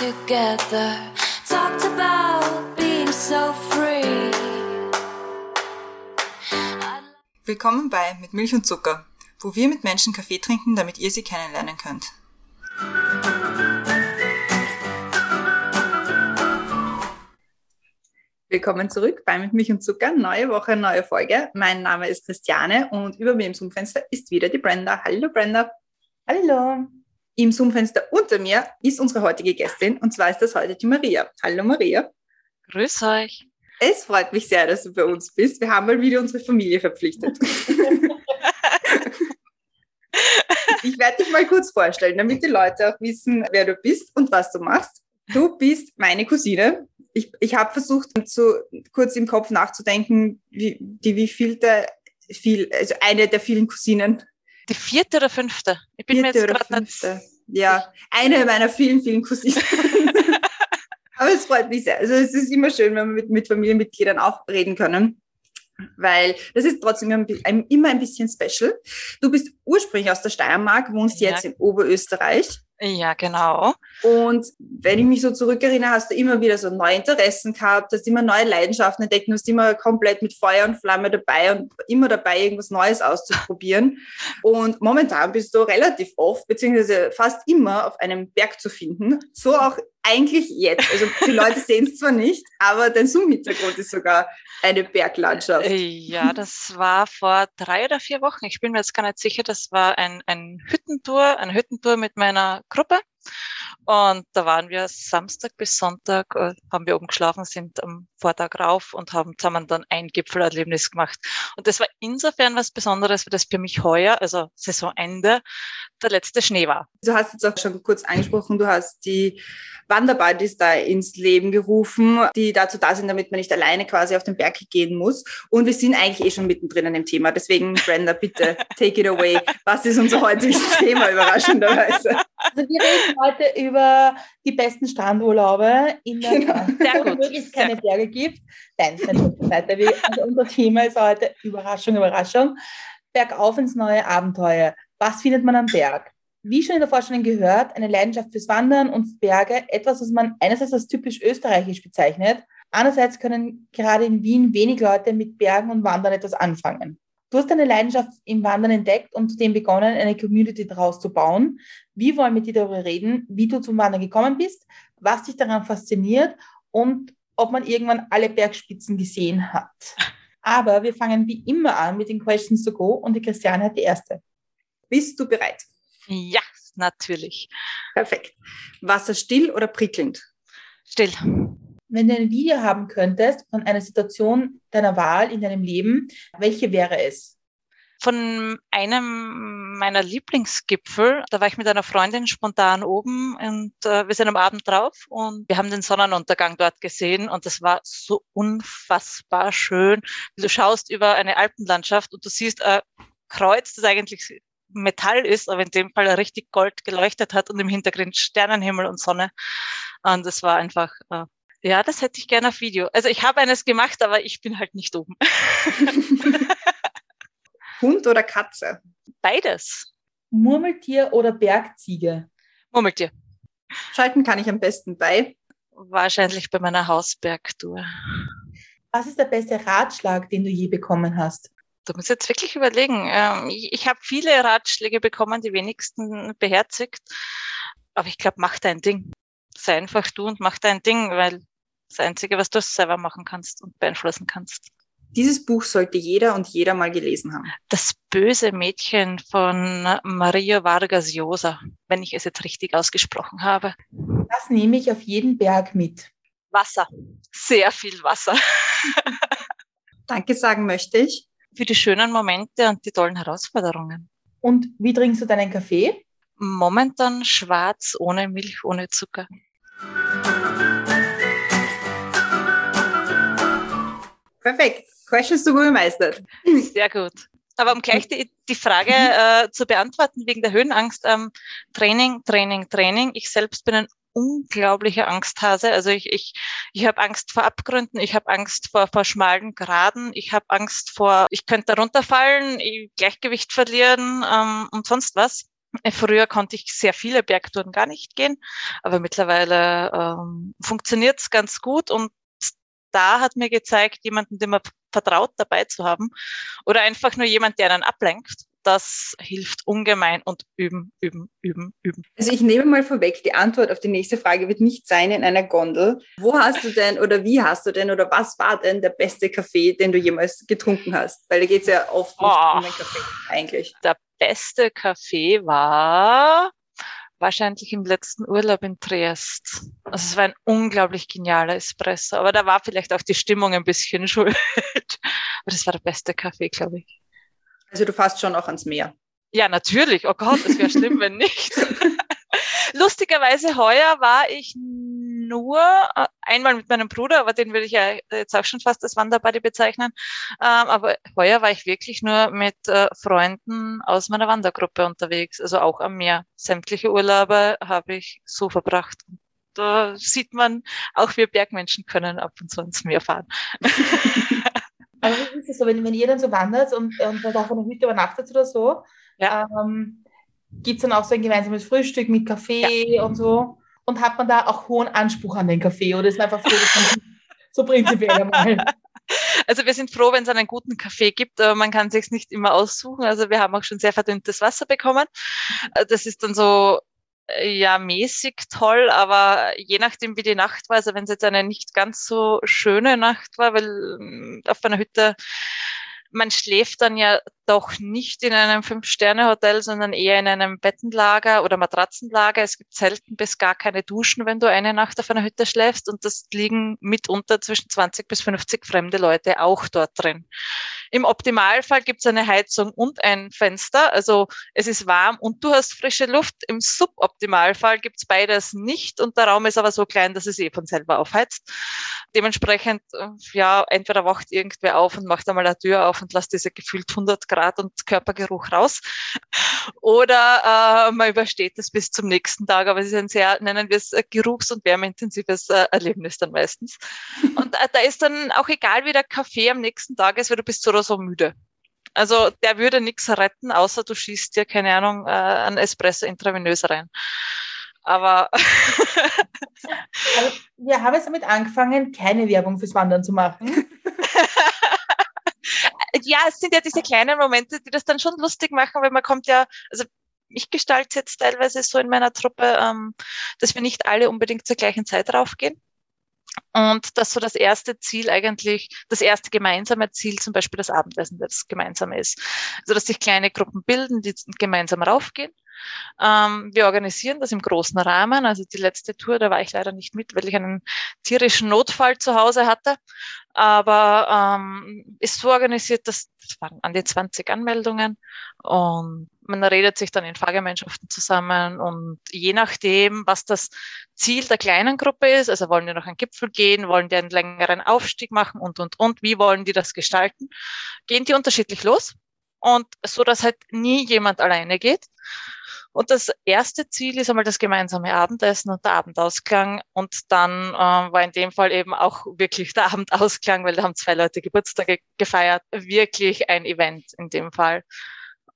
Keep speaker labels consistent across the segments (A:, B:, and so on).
A: together. Talked about being so free.
B: Willkommen bei Mit Milch und Zucker, wo wir mit Menschen Kaffee trinken, damit ihr sie kennenlernen könnt. Willkommen zurück bei Mit Milch und Zucker. Neue Woche, neue Folge. Mein Name ist Christiane und über mir im Zoom-Fenster ist wieder die Brenda. Hallo Brenda.
C: Hallo.
B: Im Zoom-Fenster unter mir ist unsere heutige Gästin und zwar ist das heute die Maria. Hallo Maria.
D: Grüß euch.
B: Es freut mich sehr, dass du bei uns bist. Wir haben mal wieder unsere Familie verpflichtet. ich werde dich mal kurz vorstellen, damit die Leute auch wissen, wer du bist und was du machst. Du bist meine Cousine. Ich, ich habe versucht, so kurz im Kopf nachzudenken, wie, die wievielte, viel, also eine der vielen Cousinen.
D: Die vierte oder fünfte? Ich bin
B: Vierte
D: mir jetzt
B: oder
D: gerade nicht.
B: fünfte. Ja, eine meiner vielen, vielen Cousinen. Aber es freut mich sehr. Also es ist immer schön, wenn wir mit, mit Familienmitgliedern auch reden können. Weil das ist trotzdem immer ein bisschen special. Du bist ursprünglich aus der Steiermark, wohnst
D: Ja.
B: jetzt in Oberösterreich.
D: Ja, genau.
B: Und wenn ich mich so zurückerinnere, hast du immer wieder so neue Interessen gehabt, hast immer neue Leidenschaften entdeckt, und hast immer komplett mit Feuer und Flamme dabei und immer dabei, irgendwas Neues auszuprobieren. Und momentan bist du relativ oft, beziehungsweise fast immer auf einem Berg zu finden. So auch eigentlich jetzt. Also die Leute sehen es zwar nicht, aber dein Zoom-Hintergrund ist sogar eine Berglandschaft.
D: Äh, Ja, das war vor drei oder vier Wochen. Ich bin mir jetzt gar nicht sicher. Das war ein, ein Hüttentour, eine Hüttentour mit meiner Gruppe. Und da waren wir Samstag bis Sonntag, äh, haben wir oben geschlafen, sind am Vortag rauf und haben zusammen dann ein Gipfelerlebnis gemacht. Und das war insofern was Besonderes, weil das für mich heuer, also Saisonende, der letzte Schnee war.
B: Du hast jetzt auch schon kurz angesprochen, du hast die Wanderbuddies da ins Leben gerufen, die dazu da sind, damit man nicht alleine quasi auf den Berg gehen muss. Und wir sind eigentlich eh schon mittendrin in dem Thema. Deswegen, Brenda, bitte take it away. Was ist unser heutiges Thema, überraschenderweise?
C: Also wir reden heute über die besten Strandurlaube in der
B: Genau.
D: Sehr
C: wo es keine Berge gibt. Nein, das ist. Wir, also unser Thema ist heute Überraschung, Überraschung. Bergauf ins neue Abenteuer. Was findet man am Berg? Wie schon in der Vorstellung gehört, eine Leidenschaft fürs Wandern und Berge, etwas, was man einerseits als typisch österreichisch bezeichnet, andererseits können gerade in Wien wenig Leute mit Bergen und Wandern etwas anfangen. Du hast deine Leidenschaft im Wandern entdeckt und zudem begonnen, eine Community daraus zu bauen. Wir wollen mit dir darüber reden, wie du zum Wandern gekommen bist, was dich daran fasziniert und ob man irgendwann alle Bergspitzen gesehen hat. Aber wir fangen wie immer an mit den Questions to go und die Christiane hat die erste.
B: Bist du bereit?
D: Ja, natürlich.
B: Perfekt. Wasser still oder prickelnd?
D: Still.
C: Wenn du ein Video haben könntest von einer Situation deiner Wahl in deinem Leben, welche wäre es?
D: von einem meiner Lieblingsgipfel. Da war ich mit einer Freundin spontan oben und äh, wir sind am Abend drauf und wir haben den Sonnenuntergang dort gesehen und das war so unfassbar schön. Du schaust über eine Alpenlandschaft und du siehst ein Kreuz, das eigentlich Metall ist, aber in dem Fall richtig Gold geleuchtet hat und im Hintergrund Sternenhimmel und Sonne. Und das war einfach, äh, ja, das hätte ich gerne auf Video. Also ich habe eines gemacht, aber ich bin halt nicht oben.
B: Hund oder Katze?
D: Beides.
C: Murmeltier oder Bergziege?
D: Murmeltier.
B: Schalten kann ich am besten bei.
D: Wahrscheinlich bei meiner Hausbergtour.
C: Was ist der beste Ratschlag, den du je bekommen hast?
D: Du musst jetzt wirklich überlegen. Ähm, ich ich habe viele Ratschläge bekommen, die wenigsten beherzigt. Aber ich glaube, mach dein Ding. Sei einfach du und mach dein Ding, weil das Einzige, was du selber machen kannst und beeinflussen kannst.
B: Dieses Buch sollte jeder und jeder mal gelesen haben.
D: Das böse Mädchen von Maria Vargas Llosa, wenn ich es jetzt richtig ausgesprochen habe.
C: Was nehme ich auf jeden Berg mit?
D: Wasser. Sehr viel Wasser.
B: Danke sagen möchte ich.
D: Für die schönen Momente und die tollen Herausforderungen.
C: Und wie trinkst du deinen Kaffee?
D: Momentan schwarz, ohne Milch, ohne Zucker.
B: Perfekt. Questions to go gemeistert.
D: Sehr gut. Aber um gleich die, die Frage äh, zu beantworten wegen der Höhenangst, ähm, Training, Training, Training. Ich selbst bin ein unglaublicher Angsthase. Also ich, ich, ich habe Angst vor Abgründen, ich habe Angst vor, vor schmalen Graden, ich habe Angst vor, ich könnte runterfallen, ich Gleichgewicht verlieren ähm, und sonst was. Äh, Früher konnte ich sehr viele Bergtouren gar nicht gehen, aber mittlerweile ähm, funktioniert es ganz gut und da hat mir gezeigt, jemanden, dem man vertraut, dabei zu haben oder einfach nur jemand, der einen ablenkt das hilft ungemein und üben, üben, üben, üben.
B: Also ich nehme mal vorweg, die Antwort auf die nächste Frage wird nicht sein in einer Gondel. Wo hast du denn oder wie hast du denn oder was war denn der beste Kaffee, den du jemals getrunken hast? Weil da geht es ja oft nicht oh, um den Kaffee eigentlich.
D: Der beste Kaffee war wahrscheinlich im letzten Urlaub in Triest. Also es war ein unglaublich genialer Espresso, aber da war vielleicht auch die Stimmung ein bisschen schuld. Aber das war der beste Kaffee, glaube ich.
B: Also du fährst schon auch ans Meer.
D: Ja, natürlich. Oh Gott, das wäre schlimm, wenn nicht. Lustigerweise heuer war ich nur äh, einmal mit meinem Bruder, aber den würde ich ja jetzt auch schon fast als Wanderbuddy bezeichnen. Ähm, aber heuer war ich wirklich nur mit äh, Freunden aus meiner Wandergruppe unterwegs, also auch am Meer. Sämtliche Urlaube habe ich so verbracht. Da sieht man, auch wir Bergmenschen können ab und zu ins Meer fahren.
C: Aber wie ist es so, wenn, wenn ihr dann so wandert und, und dann auch der Hütte übernachtet oder so, ja. ähm, gibt es dann auch so ein gemeinsames Frühstück mit Kaffee ja. und so? Und hat man da auch hohen Anspruch an den Kaffee oder ist man einfach froh, dass man so prinzipiell einmal?
D: Also wir sind froh, wenn es einen guten Kaffee gibt, aber man kann sich nicht immer aussuchen. Also wir haben auch schon sehr verdünntes Wasser bekommen. Das ist dann so ja mäßig toll, aber je nachdem, wie die Nacht war, also wenn es jetzt eine nicht ganz so schöne Nacht war, weil mm, auf einer Hütte man schläft dann ja doch nicht in einem Fünf-Sterne-Hotel, sondern eher in einem Bettenlager oder Matratzenlager. Es gibt selten bis gar keine Duschen, wenn du eine Nacht auf einer Hütte schläfst. Und das liegen mitunter zwischen 20 bis 50 fremde Leute auch dort drin. Im Optimalfall gibt es eine Heizung und ein Fenster. Also es ist warm und du hast frische Luft. Im Suboptimalfall gibt es beides nicht und der Raum ist aber so klein, dass es eh von selber aufheizt. Dementsprechend, äh, ja, entweder wacht irgendwer auf und macht einmal eine Tür auf und lässt diese gefühlt 100 Grad und Körpergeruch raus. Oder äh, man übersteht es bis zum nächsten Tag, aber es ist ein sehr, nennen wir es, äh, geruchs- und wärmeintensives äh, Erlebnis dann meistens. Und äh, da ist dann auch egal, wie der Kaffee am nächsten Tag ist, weil du bist so oder so müde. Also der würde nichts retten, außer du schießt dir, keine Ahnung, äh, ein Espresso intravenös rein. Aber
C: wir haben jetzt damit angefangen, keine Werbung fürs Wandern zu machen.
D: Ja, es sind ja diese kleinen Momente, die das dann schon lustig machen, weil man kommt ja, also ich gestalte jetzt teilweise so in meiner Truppe, ähm, dass wir nicht alle unbedingt zur gleichen Zeit raufgehen. Und dass so das erste Ziel eigentlich, das erste gemeinsame Ziel zum Beispiel das Abendessen, das gemeinsame ist. Also dass sich kleine Gruppen bilden, die gemeinsam raufgehen ähm, wir organisieren das im großen Rahmen. Also die letzte Tour, da war ich leider nicht mit, weil ich einen tierischen Notfall zu Hause hatte. Aber ähm, ist so organisiert, dass es waren an die 20 Anmeldungen. Und man redet sich dann in Fahrgemeinschaften zusammen. Und je nachdem, was das Ziel der kleinen Gruppe ist, also wollen die noch einen Gipfel gehen, wollen die einen längeren Aufstieg machen und, und, und, wie wollen die das gestalten, gehen die unterschiedlich los. Und so, dass halt nie jemand alleine geht. Und das erste Ziel ist einmal das gemeinsame Abendessen und der Abendausklang. Und dann äh, war in dem Fall eben auch wirklich der Abendausklang, weil da haben zwei Leute Geburtstage gefeiert. Wirklich ein Event in dem Fall.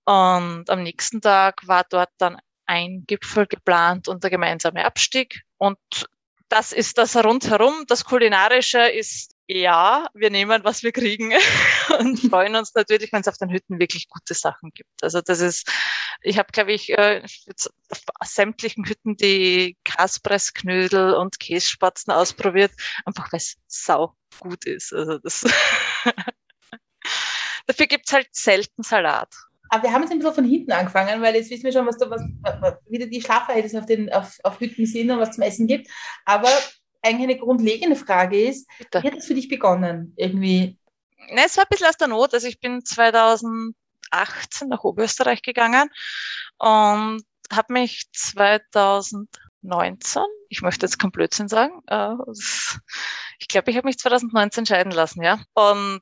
D: Und am nächsten Tag war dort dann ein Gipfel geplant und der gemeinsame Abstieg. Und das ist das rundherum. Das Kulinarische ist ja, wir nehmen, was wir kriegen und freuen uns natürlich, wenn es auf den Hütten wirklich gute Sachen gibt. Also das ist, ich habe, glaube ich, äh, auf sämtlichen Hütten die Kaspressknödel und Kässpatzen ausprobiert, einfach weil es sau gut ist. Also das Dafür gibt's halt selten Salat.
C: Aber wir haben jetzt ein bisschen von hinten angefangen, weil jetzt wissen wir schon, was da was, wieder die Schlafverhältnisse auf, den, auf, auf Hütten sind und was zum Essen gibt. Aber eigentlich eine grundlegende Frage ist, Bitte. wie hat das für dich begonnen? Irgendwie?
D: Na, es war ein bisschen aus der Not. Also ich bin 2018 nach Oberösterreich gegangen und habe mich 2019, ich möchte jetzt kein Blödsinn sagen, äh, ich glaube, ich habe mich 2019 scheiden lassen, ja. Und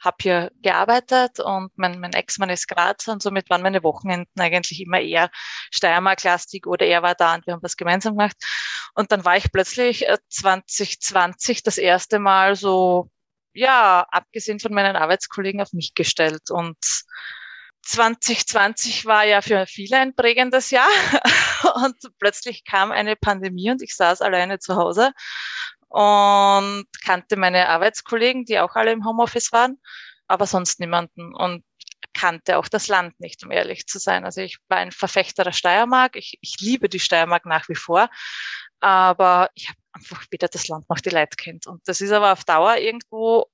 D: habe hier gearbeitet und mein, mein Ex-Mann ist Graz und somit waren meine Wochenenden eigentlich immer eher Steiermark-lastig oder er war da und wir haben was gemeinsam gemacht. Und dann war ich plötzlich 2020 äh, das erste Mal so, ja, abgesehen von meinen Arbeitskollegen auf mich gestellt. Und 2020 war ja für viele ein prägendes Jahr. Und plötzlich kam eine Pandemie und ich saß alleine zu Hause und kannte meine Arbeitskollegen, die auch alle im Homeoffice waren, aber sonst niemanden und kannte auch das Land nicht, um ehrlich zu sein. Also ich war ein Verfechter der Steiermark. Ich, ich liebe die Steiermark nach wie vor, aber ich habe einfach weder das Land noch die Leute kennt. Und das ist aber auf Dauer irgendwo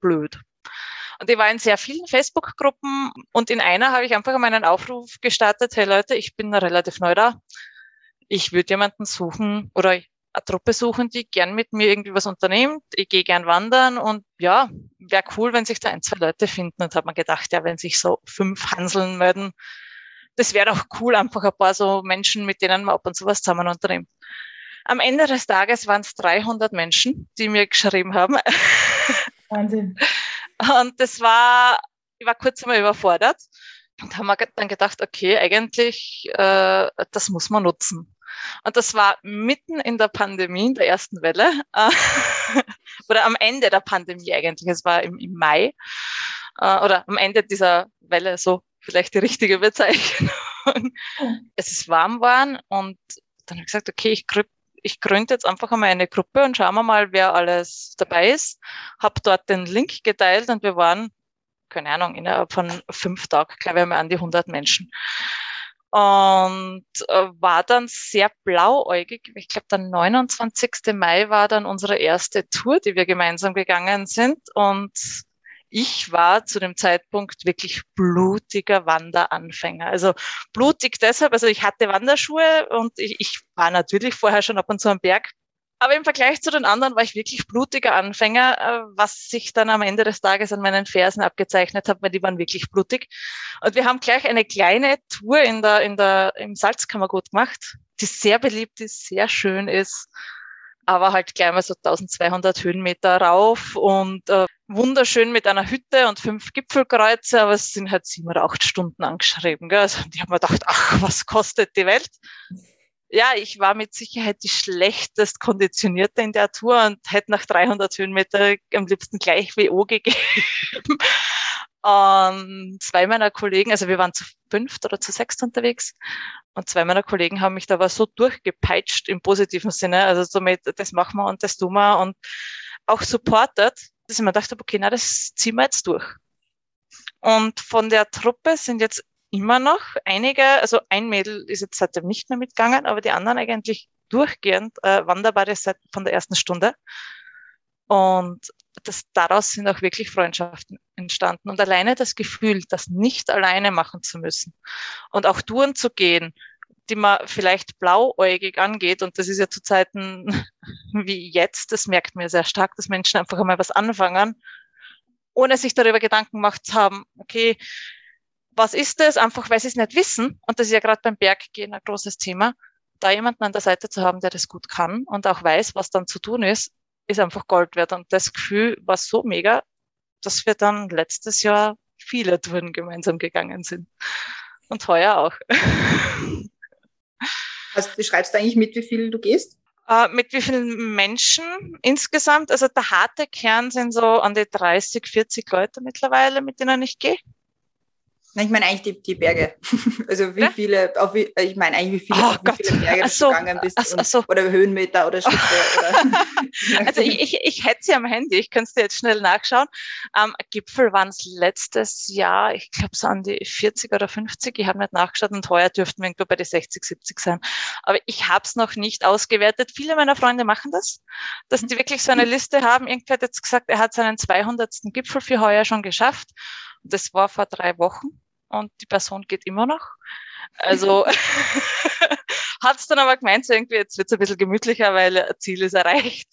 D: blöd. Und ich war in sehr vielen Facebook-Gruppen und in einer habe ich einfach mal einen Aufruf gestartet, hey Leute, ich bin relativ neu da. Ich würde jemanden suchen oder eine Truppe suchen, die gern mit mir irgendwie was unternimmt. Ich gehe gern wandern und ja, wäre cool, wenn sich da ein, zwei Leute finden. Und habe mir gedacht, ja, wenn sich so fünf Hanseln melden, das wäre doch cool, einfach ein paar so Menschen, mit denen man ab und zu was zusammen unternimmt. Am Ende des Tages waren es 300 Menschen, die mir geschrieben haben.
C: Wahnsinn.
D: Und das war, ich war kurz einmal überfordert und haben dann gedacht, okay, eigentlich, äh, das muss man nutzen. Und das war mitten in der Pandemie, in der ersten Welle, äh, oder am Ende der Pandemie eigentlich, es war im, im Mai, äh, oder am Ende dieser Welle, so vielleicht die richtige Bezeichnung. es ist warm waren und dann habe ich gesagt, okay, ich grüb, ich gründe jetzt einfach einmal eine Gruppe und schauen wir mal, wer alles dabei ist. Habe dort den Link geteilt und wir waren, keine Ahnung, innerhalb von fünf Tagen, glaube ich, mal an die 100 Menschen. Und äh, war dann sehr blauäugig. Ich glaube, der 29. Mai war dann unsere erste Tour, die wir gemeinsam gegangen sind. Und ich war zu dem Zeitpunkt wirklich blutiger Wanderanfänger. Also blutig deshalb, also ich hatte Wanderschuhe und ich, ich war natürlich vorher schon ab und zu am Berg. Aber im Vergleich zu den anderen war ich wirklich blutiger Anfänger, äh, was sich dann am Ende des Tages an meinen Fersen abgezeichnet hat, weil die waren wirklich blutig. Und wir haben gleich eine kleine Tour in der, in der, im Salzkammergut gemacht, die sehr beliebt ist, sehr schön ist aber halt gleich mal so 1200 Höhenmeter rauf und äh, wunderschön mit einer Hütte und fünf Gipfelkreuze, aber es sind halt sieben oder acht Stunden angeschrieben. Gell? Also die haben mir gedacht, ach, was kostet die Welt? Ja, ich war mit Sicherheit die schlechtest konditionierte in der Tour und hätte nach 300 Höhenmeter am liebsten gleich WO gegeben. Und zwei meiner Kollegen, also wir waren zu fünft oder zu sechst unterwegs, und zwei meiner Kollegen haben mich da aber so durchgepeitscht im positiven Sinne, also somit, das machen wir und das tun wir und auch supportet, dass ich mir dachte, okay, na, das ziehen wir jetzt durch. Und von der Truppe sind jetzt immer noch einige, also ein Mädel ist jetzt seitdem nicht mehr mitgegangen, aber die anderen eigentlich durchgehend äh, Wanderbare seit von der ersten Stunde. Und das, daraus sind auch wirklich Freundschaften entstanden. Und alleine das Gefühl, das nicht alleine machen zu müssen und auch Touren zu gehen, die man vielleicht blauäugig angeht. Und das ist ja zu Zeiten wie jetzt, das merkt man sehr stark, dass Menschen einfach einmal was anfangen, ohne sich darüber Gedanken gemacht zu haben, okay, was ist das? Einfach, weil sie es nicht wissen. Und das ist ja gerade beim Berggehen ein großes Thema. Da jemanden an der Seite zu haben, der das gut kann und auch weiß, was dann zu tun ist, ist einfach Gold wert. Und das Gefühl war so mega, dass wir dann letztes Jahr viele Touren gemeinsam gegangen sind. Und heuer auch.
B: Also du schreibst eigentlich mit, wie viel du gehst?
D: Äh, mit wie vielen Menschen insgesamt? Also der harte Kern sind so an die 30, 40 Leute mittlerweile, mit denen ich gehe.
B: Nein, ich meine eigentlich die, die Berge. Also wie ja? viele, auf wie, ich meine eigentlich wie viele,
D: oh
B: wie viele Berge du so, gegangen bist.
D: Ach, so.
B: oder Höhenmeter oder Schritte. oder
D: also ich, ich, ich hätte sie am Handy, ich könnte es dir jetzt schnell nachschauen. Ähm, Gipfel waren es letztes Jahr, ich glaube so an die 40 oder 50, ich habe nicht nachgeschaut und heuer dürften wir irgendwo bei die 60, 70 sein. Aber ich habe es noch nicht ausgewertet. Viele meiner Freunde machen das, dass die wirklich so eine mhm. Liste haben. Irgendwer hat jetzt gesagt, er hat seinen 200. Gipfel für heuer schon geschafft. Das war vor drei Wochen und die Person geht immer noch. Also hat es dann aber gemeint, so irgendwie, jetzt wird es ein bisschen gemütlicher, weil Ziel ist erreicht.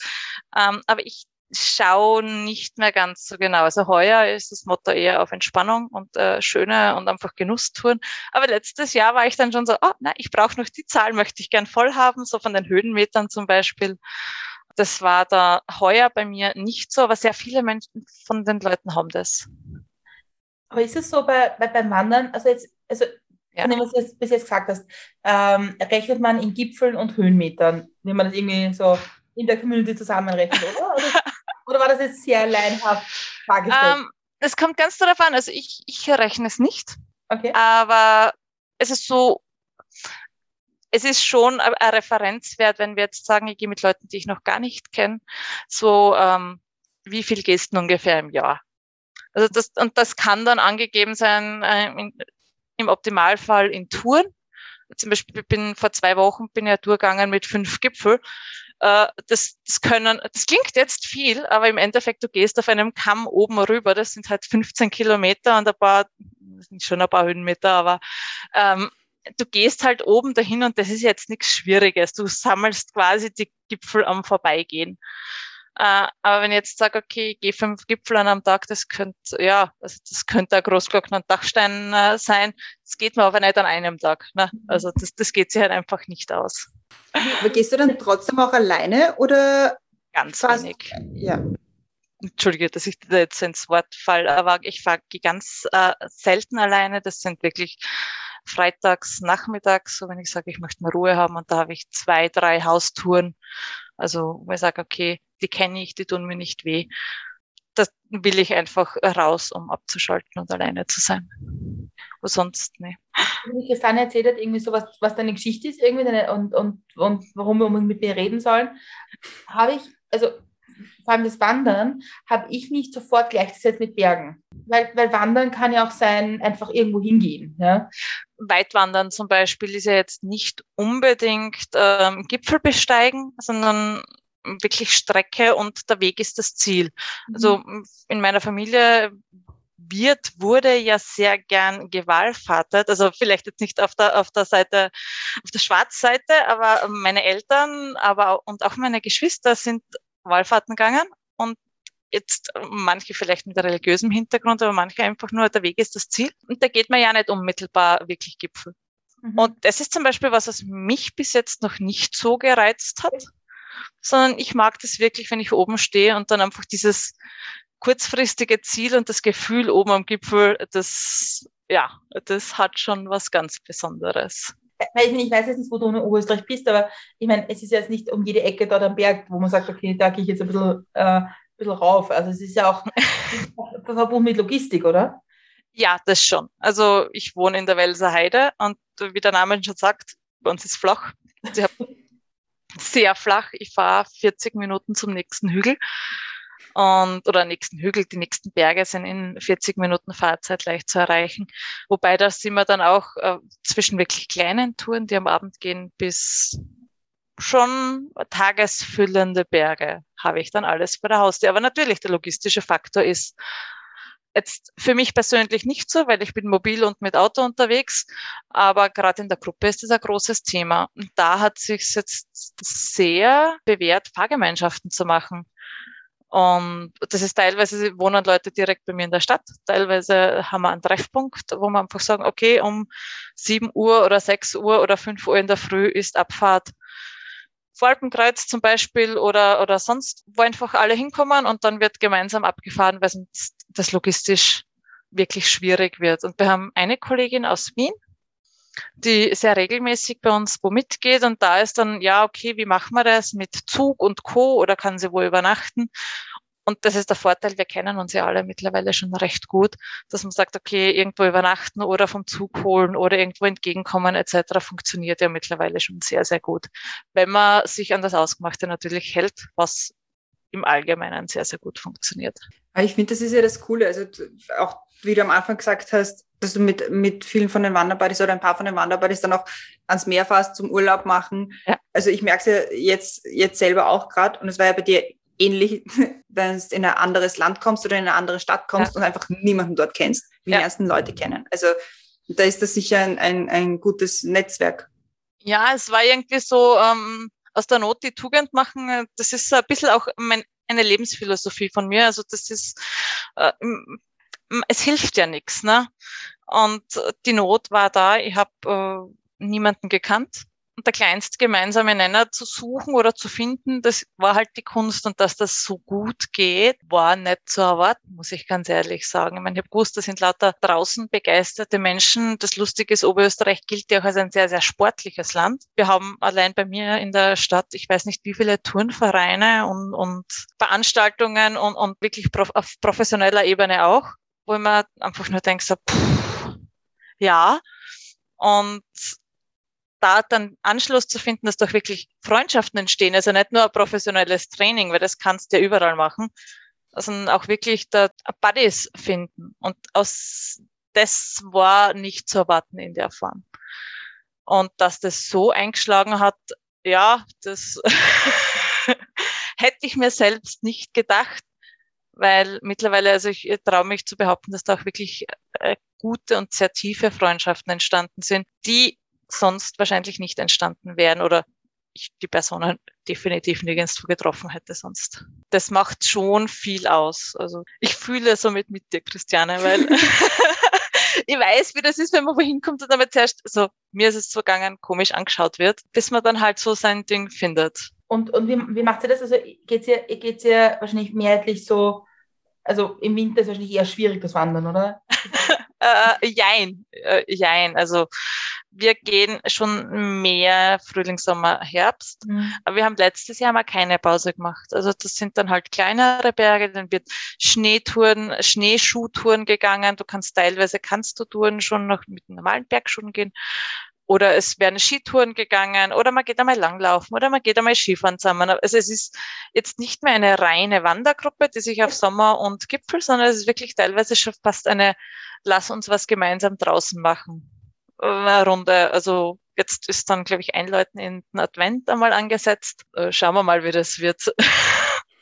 D: Ähm, aber ich schaue nicht mehr ganz so genau. Also heuer ist das Motto eher auf Entspannung und äh, schöne und einfach Genusstouren. Aber letztes Jahr war ich dann schon so, oh, na, ich brauche noch die Zahl, möchte ich gern voll haben, so von den Höhenmetern zum Beispiel. Das war da heuer bei mir nicht so, aber sehr viele Menschen von den Leuten haben das.
C: Aber ist es so bei, bei, beim Wandern, also jetzt, also ja. von dem, was du jetzt, bis jetzt gesagt hast, ähm, rechnet man in Gipfeln und Höhenmetern, wenn man das irgendwie so in der Community zusammenrechnet, oder? Oder, oder war das jetzt sehr leinhaft dargestellt?
D: Ähm, es kommt ganz darauf an, also ich, ich rechne es nicht.
C: Okay.
D: Aber es ist so, es ist schon ein ein Referenzwert, wenn wir jetzt sagen, ich gehe mit Leuten, die ich noch gar nicht kenne, so ähm, wie viel gehst du ungefähr im Jahr? Also das, und das kann dann angegeben sein, äh, in, im Optimalfall in Touren. Zum Beispiel bin vor zwei Wochen bin ich ja durchgegangen mit fünf Gipfel. Äh, das, das können, das klingt jetzt viel, aber im Endeffekt, du gehst auf einem Kamm oben rüber, das sind halt 15 Kilometer und ein paar, das sind schon ein paar Höhenmeter, aber ähm, du gehst halt oben dahin und das ist jetzt nichts Schwieriges. Du sammelst quasi die Gipfel am Vorbeigehen. Äh, aber wenn ich jetzt sage, okay, ich gehe fünf Gipfel an am Tag, das könnte, ja, also das könnte ein Großglocken und Dachstein äh, sein. Das geht mir aber nicht an einem Tag. Ne? Also das, das geht sich halt einfach nicht aus.
B: Aber gehst du dann trotzdem auch alleine oder
D: Ganz
B: Fast.
D: wenig.
B: ja?
D: Entschuldige, dass ich da jetzt ins Wort fall, aber ich fahre ganz äh, selten alleine. Das sind wirklich freitags, nachmittags, so wenn ich sage, ich möchte mal Ruhe haben und da habe ich zwei, drei Haustouren. Also wo ich sage, okay, die kenne ich, die tun mir nicht weh. Das will ich einfach raus, um abzuschalten und alleine zu sein. Aber sonst, ne.
C: Wie Christiane erzählt hat, irgendwie so, was, was deine Geschichte ist irgendwie deine, und, und, und warum wir mit mir reden sollen, habe ich, also vor allem das Wandern, habe ich nicht sofort gleichgesetzt mit Bergen. Weil, weil Wandern kann ja auch sein, einfach irgendwo hingehen. Ja?
D: Weitwandern zum Beispiel ist ja jetzt nicht unbedingt ähm, Gipfel besteigen, sondern wirklich Strecke und der Weg ist das Ziel. Also in meiner Familie wird, wurde ja sehr gern gewallfahrtet. Also vielleicht jetzt nicht auf der, auf der Seite, auf der Schwarzseite, aber meine Eltern, aber und auch meine Geschwister sind Wallfahrten gegangen und jetzt manche vielleicht mit religiösem Hintergrund, aber manche einfach nur, der Weg ist das Ziel. Und da geht man ja nicht unmittelbar wirklich Gipfel.
C: Mhm.
D: Und das ist zum Beispiel was, was mich bis jetzt noch nicht so gereizt hat, sondern ich mag das wirklich, wenn ich oben stehe und dann einfach dieses kurzfristige Ziel und das Gefühl oben am Gipfel, das, ja, das hat schon was ganz Besonderes.
C: Weil ich, meine, ich weiß jetzt nicht, wo du in Oberösterreich bist, aber ich meine, es ist jetzt nicht um jede Ecke dort am Berg, wo man sagt, okay, da gehe ich jetzt ein bisschen, äh, ein bisschen rauf. Also es ist ja auch verbunden mit Logistik, oder?
D: Ja, das schon. Also ich wohne in der Welser Heide und wie der Name schon sagt, bei uns ist flach. Sehr flach. Ich fahre 40 Minuten zum nächsten Hügel und oder nächsten Hügel. Die nächsten Berge sind in 40 Minuten Fahrzeit leicht zu erreichen. Wobei da sind wir dann auch äh, zwischen wirklich kleinen Touren, die am Abend gehen, bis schon tagesfüllende Berge habe ich dann alles bei der Haustür. Aber natürlich der logistische Faktor ist jetzt für mich persönlich nicht so, weil ich bin mobil und mit Auto unterwegs. Aber gerade in der Gruppe ist das ein großes Thema. Und da hat sich jetzt sehr bewährt, Fahrgemeinschaften zu machen. Und das ist teilweise wohnen Leute direkt bei mir in der Stadt. Teilweise haben wir einen Treffpunkt, wo wir einfach sagen, okay, um 7 Uhr oder 6 Uhr oder 5 Uhr in der Früh ist Abfahrt. Voralpenkreuz zum Beispiel oder, oder sonst, wo einfach alle hinkommen und dann wird gemeinsam abgefahren, weil sonst das logistisch wirklich schwierig wird. Und wir haben eine Kollegin aus Wien, die sehr regelmäßig bei uns wo mitgeht und da ist dann, ja, okay, wie machen wir das mit Zug und Co. oder kann sie wo übernachten? Und das ist der Vorteil, wir kennen uns ja alle mittlerweile schon recht gut, dass man sagt, okay, irgendwo übernachten oder vom Zug holen oder irgendwo entgegenkommen etc. funktioniert ja mittlerweile schon sehr, sehr gut. Wenn man sich an das Ausgemachte natürlich hält, was im Allgemeinen sehr, sehr gut funktioniert.
B: Aber ich finde, das ist ja das Coole. Also auch wie du am Anfang gesagt hast, dass du mit, mit vielen von den Wanderbuddies oder ein paar von den Wanderbuddies dann auch ans Meer fährst zum Urlaub machen.
D: Ja.
B: Also ich merke es ja jetzt, jetzt selber auch gerade und es war ja bei dir ähnlich, wenn du in ein anderes Land kommst oder in eine andere Stadt kommst und einfach niemanden dort kennst, wie
D: Ja.
B: die ersten Leute kennen. Also da ist das sicher ein, ein, ein gutes Netzwerk.
D: Ja, es war irgendwie so, ähm, aus der Not die Tugend machen, äh, das ist ein bisschen auch mein, eine Lebensphilosophie von mir. Also das ist, äh, es hilft ja nichts, ne? Und äh, die Not war da, ich habe äh, niemanden gekannt. Und der kleinste gemeinsame Nenner zu suchen oder zu finden, das war halt die Kunst. Und dass das so gut geht, war nicht zu erwarten, muss ich ganz ehrlich sagen. Ich meine, ich habe gewusst, das sind lauter draußen begeisterte Menschen. Das Lustige ist, Oberösterreich gilt ja auch als ein sehr, sehr sportliches Land. Wir haben allein bei mir in der Stadt, ich weiß nicht, wie viele Turnvereine und, und Veranstaltungen und, und wirklich prof auf professioneller Ebene auch, wo ich mir einfach nur denke, so, pff, ja. Und da dann Anschluss zu finden, dass doch wirklich Freundschaften entstehen, also nicht nur ein professionelles Training, weil das kannst du ja überall machen, sondern auch wirklich da Buddies finden. Und aus das war nicht zu erwarten in der Form. Und dass das so eingeschlagen hat, ja, das hätte ich mir selbst nicht gedacht, weil mittlerweile, also ich traue mich zu behaupten, dass da auch wirklich äh, gute und sehr tiefe Freundschaften entstanden sind, die sonst wahrscheinlich nicht entstanden wären oder ich die Personen definitiv nirgendwo getroffen hätte sonst. Das macht schon viel aus. Also ich fühle somit mit dir, Christiane, weil ich weiß, wie das ist, wenn man wohin kommt und damit zuerst, so, mir ist es so gegangen, komisch angeschaut wird, bis man dann halt so sein Ding findet.
C: Und, und wie, wie macht ihr das? Also geht's ihr, geht's ihr wahrscheinlich mehrheitlich so, also im Winter ist wahrscheinlich eher schwierig das Wandern, oder?
D: äh, jein, äh, jein. Also wir gehen schon mehr Frühling, Sommer, Herbst. Mhm. Aber wir haben letztes Jahr mal keine Pause gemacht. Also das sind dann halt kleinere Berge, dann wird Schneetouren, Schneeschuhtouren gegangen. Du kannst teilweise kannst du Touren schon noch mit normalen Bergschuhen gehen. Oder es werden Skitouren gegangen oder man geht einmal langlaufen oder man geht einmal Skifahren zusammen. Also es ist jetzt nicht mehr eine reine Wandergruppe, die sich auf Sommer und Gipfel, sondern es ist wirklich teilweise schon fast eine Lass uns was gemeinsam draußen machen. Eine Runde. Also jetzt ist dann, glaube ich, Einläuten in den Advent einmal angesetzt. Äh, schauen wir mal, wie das wird.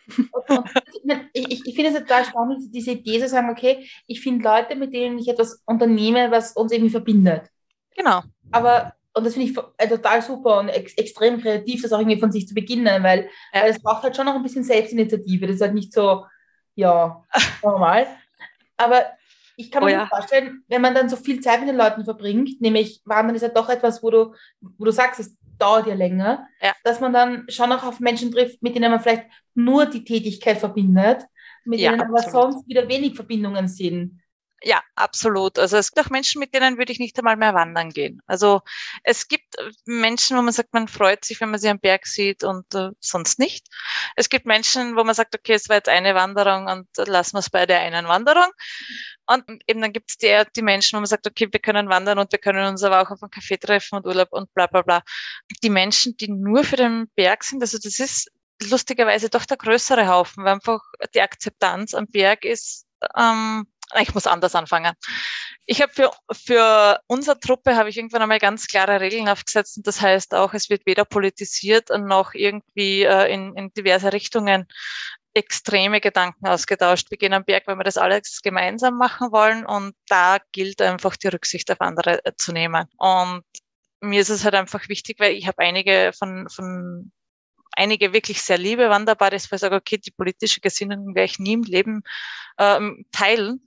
C: ich, ich finde es total spannend, diese Idee zu sagen, okay, ich finde Leute, mit denen ich etwas unternehme, was uns irgendwie verbindet.
D: Genau.
C: Aber, und das finde ich äh, total super und ex extrem kreativ, das auch irgendwie von sich zu beginnen, weil, ja. weil es braucht halt schon noch ein bisschen Selbstinitiative. Das ist halt nicht so, ja, normal. Aber ich kann oh, mir ja. vorstellen, wenn man dann so viel Zeit mit den Leuten verbringt, nämlich Wandern ist ja doch etwas, wo du, wo du sagst, es dauert ja länger, ja. dass man dann schon auch auf Menschen trifft, mit denen man vielleicht nur die Tätigkeit verbindet, mit ja, denen aber sonst wieder wenig Verbindungen sind.
D: Ja, absolut. Also es gibt auch Menschen, mit denen würde ich nicht einmal mehr wandern gehen. Also es gibt Menschen, wo man sagt, man freut sich, wenn man sie am Berg sieht und äh, sonst nicht. Es gibt Menschen, wo man sagt, okay, es war jetzt eine Wanderung und lassen wir es bei der einen Wanderung. Und eben dann gibt es die, die Menschen, wo man sagt, okay, wir können wandern und wir können uns aber auch auf einen Café treffen und Urlaub und bla bla bla. Die Menschen, die nur für den Berg sind, also das ist lustigerweise doch der größere Haufen, weil einfach die Akzeptanz am Berg ist ähm, ich muss anders anfangen. Ich habe für, für unsere Truppe habe ich irgendwann einmal ganz klare Regeln aufgesetzt und das heißt auch, es wird weder politisiert noch irgendwie äh, in, in diverse Richtungen extreme Gedanken ausgetauscht. Wir gehen am Berg, weil wir das alles gemeinsam machen wollen und da gilt einfach die Rücksicht auf andere äh, zu nehmen. Und mir ist es halt einfach wichtig, weil ich habe einige von, von einige wirklich sehr liebe Wanderbuddies, wo ich sage, okay, die politische Gesinnung werde ich nie im Leben ähm, teilen.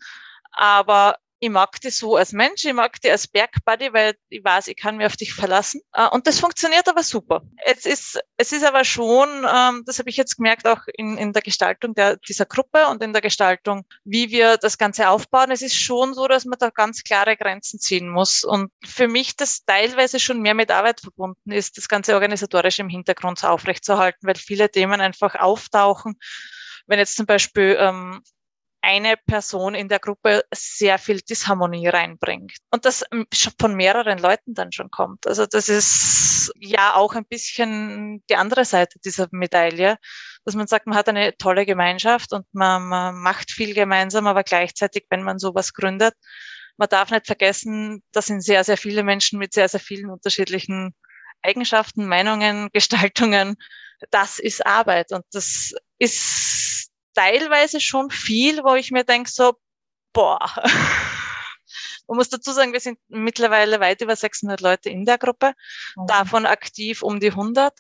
D: Aber ich mag die so als Mensch, ich mag die als Bergbuddy, weil ich weiß, ich kann mich auf dich verlassen. Äh, und das funktioniert aber super. Es ist, es ist aber schon, ähm, das habe ich jetzt gemerkt, auch in, in der Gestaltung der, dieser Gruppe und in der Gestaltung, wie wir das Ganze aufbauen. Es ist schon so, dass man da ganz klare Grenzen ziehen muss. Und für mich das teilweise schon mehr mit Arbeit verbunden ist, das Ganze organisatorisch im Hintergrund aufrechtzuerhalten, weil viele Themen einfach auftauchen. Wenn jetzt zum Beispiel ähm, eine Person in der Gruppe sehr viel Disharmonie reinbringt. Und das ähm, von mehreren Leuten dann schon kommt. Also das ist ja auch ein bisschen die andere Seite dieser Medaille, dass man sagt, man hat eine tolle Gemeinschaft und man, man macht viel gemeinsam, aber gleichzeitig, wenn man sowas gründet, man darf nicht vergessen, das sind sehr, sehr viele Menschen mit sehr, sehr vielen unterschiedlichen Eigenschaften, Meinungen, Gestaltungen. Das ist Arbeit und das ist teilweise schon viel, wo ich mir denke, so, boah. Man muss dazu sagen, wir sind mittlerweile weit über 600 Leute in der Gruppe, okay. davon aktiv um die 100.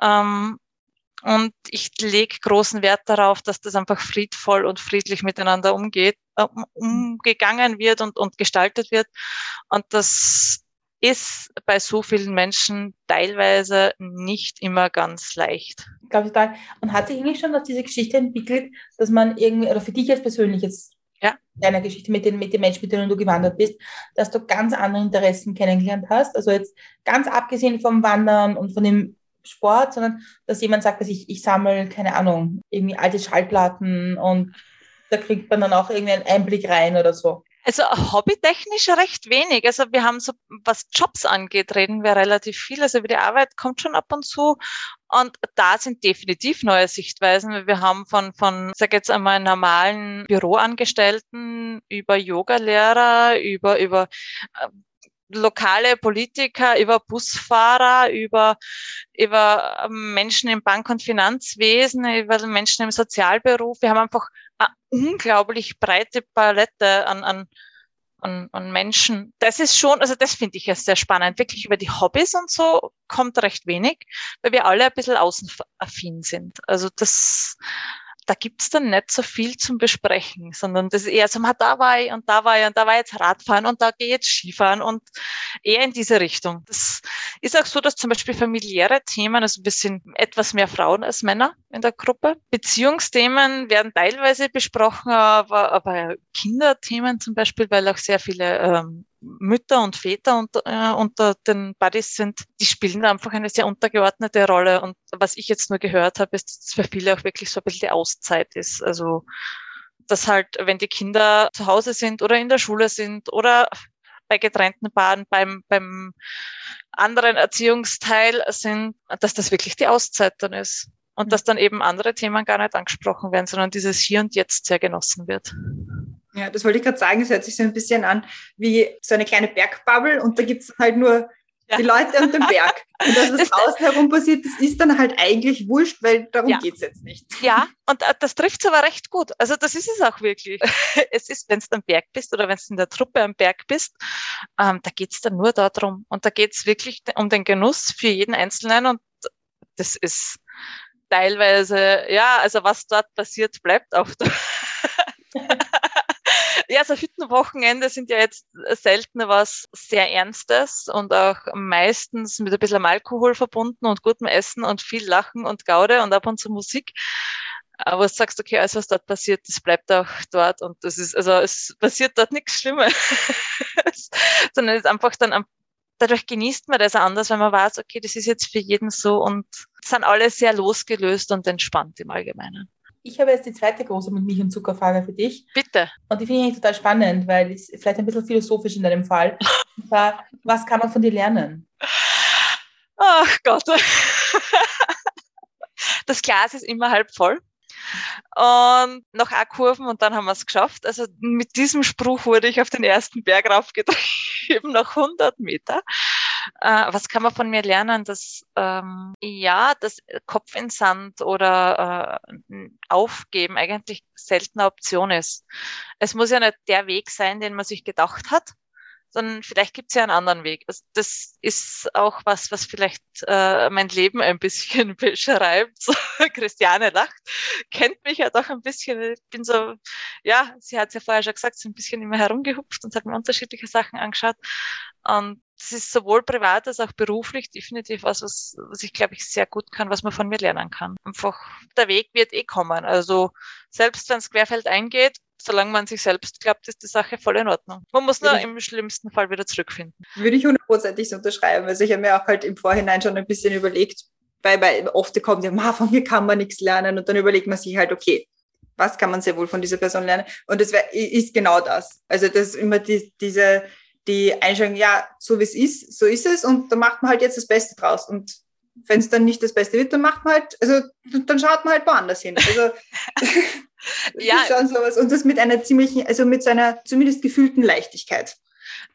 D: Ähm, und ich lege großen Wert darauf, dass das einfach friedvoll und friedlich miteinander umgeht, äh, umgegangen wird und, und gestaltet wird. Und das ist bei so vielen Menschen teilweise nicht immer ganz leicht.
C: Ich glaube total. Und hat sich eigentlich schon aus dieser Geschichte entwickelt, dass man irgendwie, oder für dich jetzt persönlich jetzt, ja. deiner Geschichte mit den, mit den Menschen, mit denen du gewandert bist, dass du ganz andere Interessen kennengelernt hast? Also jetzt ganz abgesehen vom Wandern und von dem Sport, sondern dass jemand sagt, dass ich, ich sammle, keine Ahnung, irgendwie alte Schallplatten und da kriegt man dann auch irgendwie einen Einblick rein oder so.
D: Also hobbytechnisch recht wenig. Also wir haben so, was Jobs angeht, reden wir relativ viel. Also über die Arbeit kommt schon ab und zu. Und da sind definitiv neue Sichtweisen. Wir haben von, von, sag jetzt einmal, normalen Büroangestellten über Yogalehrer, über, über äh, lokale Politiker, über Busfahrer, über, über Menschen im Bank- und Finanzwesen, über Menschen im Sozialberuf. Wir haben einfach unglaublich breite Palette an, an, an, an Menschen. Das ist schon, also das finde ich ja sehr spannend. Wirklich über die Hobbys und so kommt recht wenig, weil wir alle ein bisschen außenaffin sind. Also das, da gibt's dann nicht so viel zum Besprechen, sondern das ist eher so, da war ich und da war ich und da war jetzt Radfahren und da gehe jetzt Skifahren und eher in diese Richtung. Das ist auch so, dass zum Beispiel familiäre Themen, also wir sind etwas mehr Frauen als Männer in der Gruppe. Beziehungsthemen werden teilweise besprochen, aber, aber Kinderthemen zum Beispiel, weil auch sehr viele ähm, Mütter und Väter unter, äh, unter den Buddies sind, die spielen da einfach eine sehr untergeordnete Rolle. Und was ich jetzt nur gehört habe, ist, dass es für viele auch wirklich so ein bisschen die Auszeit ist. Also, dass halt, wenn die Kinder zu Hause sind oder in der Schule sind oder bei getrennten Paaren beim, beim anderen Erziehungsteil sind, dass das wirklich die Auszeit dann ist. Und dass dann eben andere Themen gar nicht angesprochen werden, sondern dieses Hier und Jetzt sehr genossen wird.
B: Ja, das wollte ich gerade sagen. Es hört sich so ein bisschen an wie so eine kleine Bergbubble und da gibt es halt nur ja. die Leute und den Berg. Und das, was draußen herum passiert, das ist dann halt eigentlich wurscht, weil darum ja. geht's jetzt nicht.
D: Ja, und äh, das trifft aber recht gut. Also das ist es auch wirklich. Es ist, wenn du am Berg bist oder wenn du in der Truppe am Berg bist, ähm, da geht's dann nur darum. Und da geht's wirklich um den Genuss für jeden Einzelnen und das ist teilweise, ja, also was dort passiert, bleibt auch da. Ja, so Hüttenwochenende sind ja jetzt selten was sehr Ernstes und auch meistens mit ein bisschen Alkohol verbunden und gutem Essen und viel Lachen und Gaude und ab und zu Musik. Aber du sagst, okay, alles, was dort passiert, das bleibt auch dort und das ist, also es passiert dort nichts Schlimmes, sondern es ist einfach dann dadurch genießt man das anders, wenn man weiß, okay, das ist jetzt für jeden so und sind alle sehr losgelöst und entspannt im Allgemeinen.
C: Ich habe jetzt die zweite große mit Milch- und Zuckerfrage für dich.
D: Bitte.
C: Und die finde ich total spannend, weil es vielleicht ein bisschen philosophisch in deinem Fall. Und zwar, was kann man von dir lernen?
D: Ach Gott. Das Glas ist immer halb voll. Und noch A-Kurven und dann haben wir es geschafft. Also mit diesem Spruch wurde ich auf den ersten Berg raufgetrieben, nach 100 Meter. Äh, was kann man von mir lernen? Dass ähm, ja, das Kopf in Sand oder äh, Aufgeben eigentlich seltener Option ist. Es muss ja nicht der Weg sein, den man sich gedacht hat, sondern vielleicht gibt es ja einen anderen Weg. Also das ist auch was, was vielleicht äh, mein Leben ein bisschen beschreibt. Christiane lacht, kennt mich ja doch ein bisschen. Ich bin so, ja, sie hat es ja vorher schon gesagt, so ein bisschen immer herumgehupft und hat mir unterschiedliche Sachen angeschaut. Und das ist sowohl privat als auch beruflich definitiv was, was, was ich glaube ich sehr gut kann, was man von mir lernen kann. Einfach, der Weg wird eh kommen. Also selbst wenn es querfeld eingeht, solange man sich selbst glaubt, ist die Sache voll in Ordnung. Man muss nur im schlimmsten Fall wieder zurückfinden.
B: Würde ich hundertprozentig so unterschreiben. Also ich habe mir auch halt im Vorhinein schon ein bisschen überlegt, weil, weil oft kommt ja, von mir kann man nichts lernen und dann überlegt man sich halt, okay, was kann man sehr wohl von dieser Person lernen? Und das wär, ist genau das. Also das ist immer die, diese, die Einstellung, ja, so wie es ist, so ist es und da macht man halt jetzt das Beste draus. Und wenn es dann nicht das Beste wird, dann macht man halt, also dann schaut man halt woanders hin. Also ja. ist schon sowas. Und das mit einer ziemlichen, also mit seiner zumindest gefühlten Leichtigkeit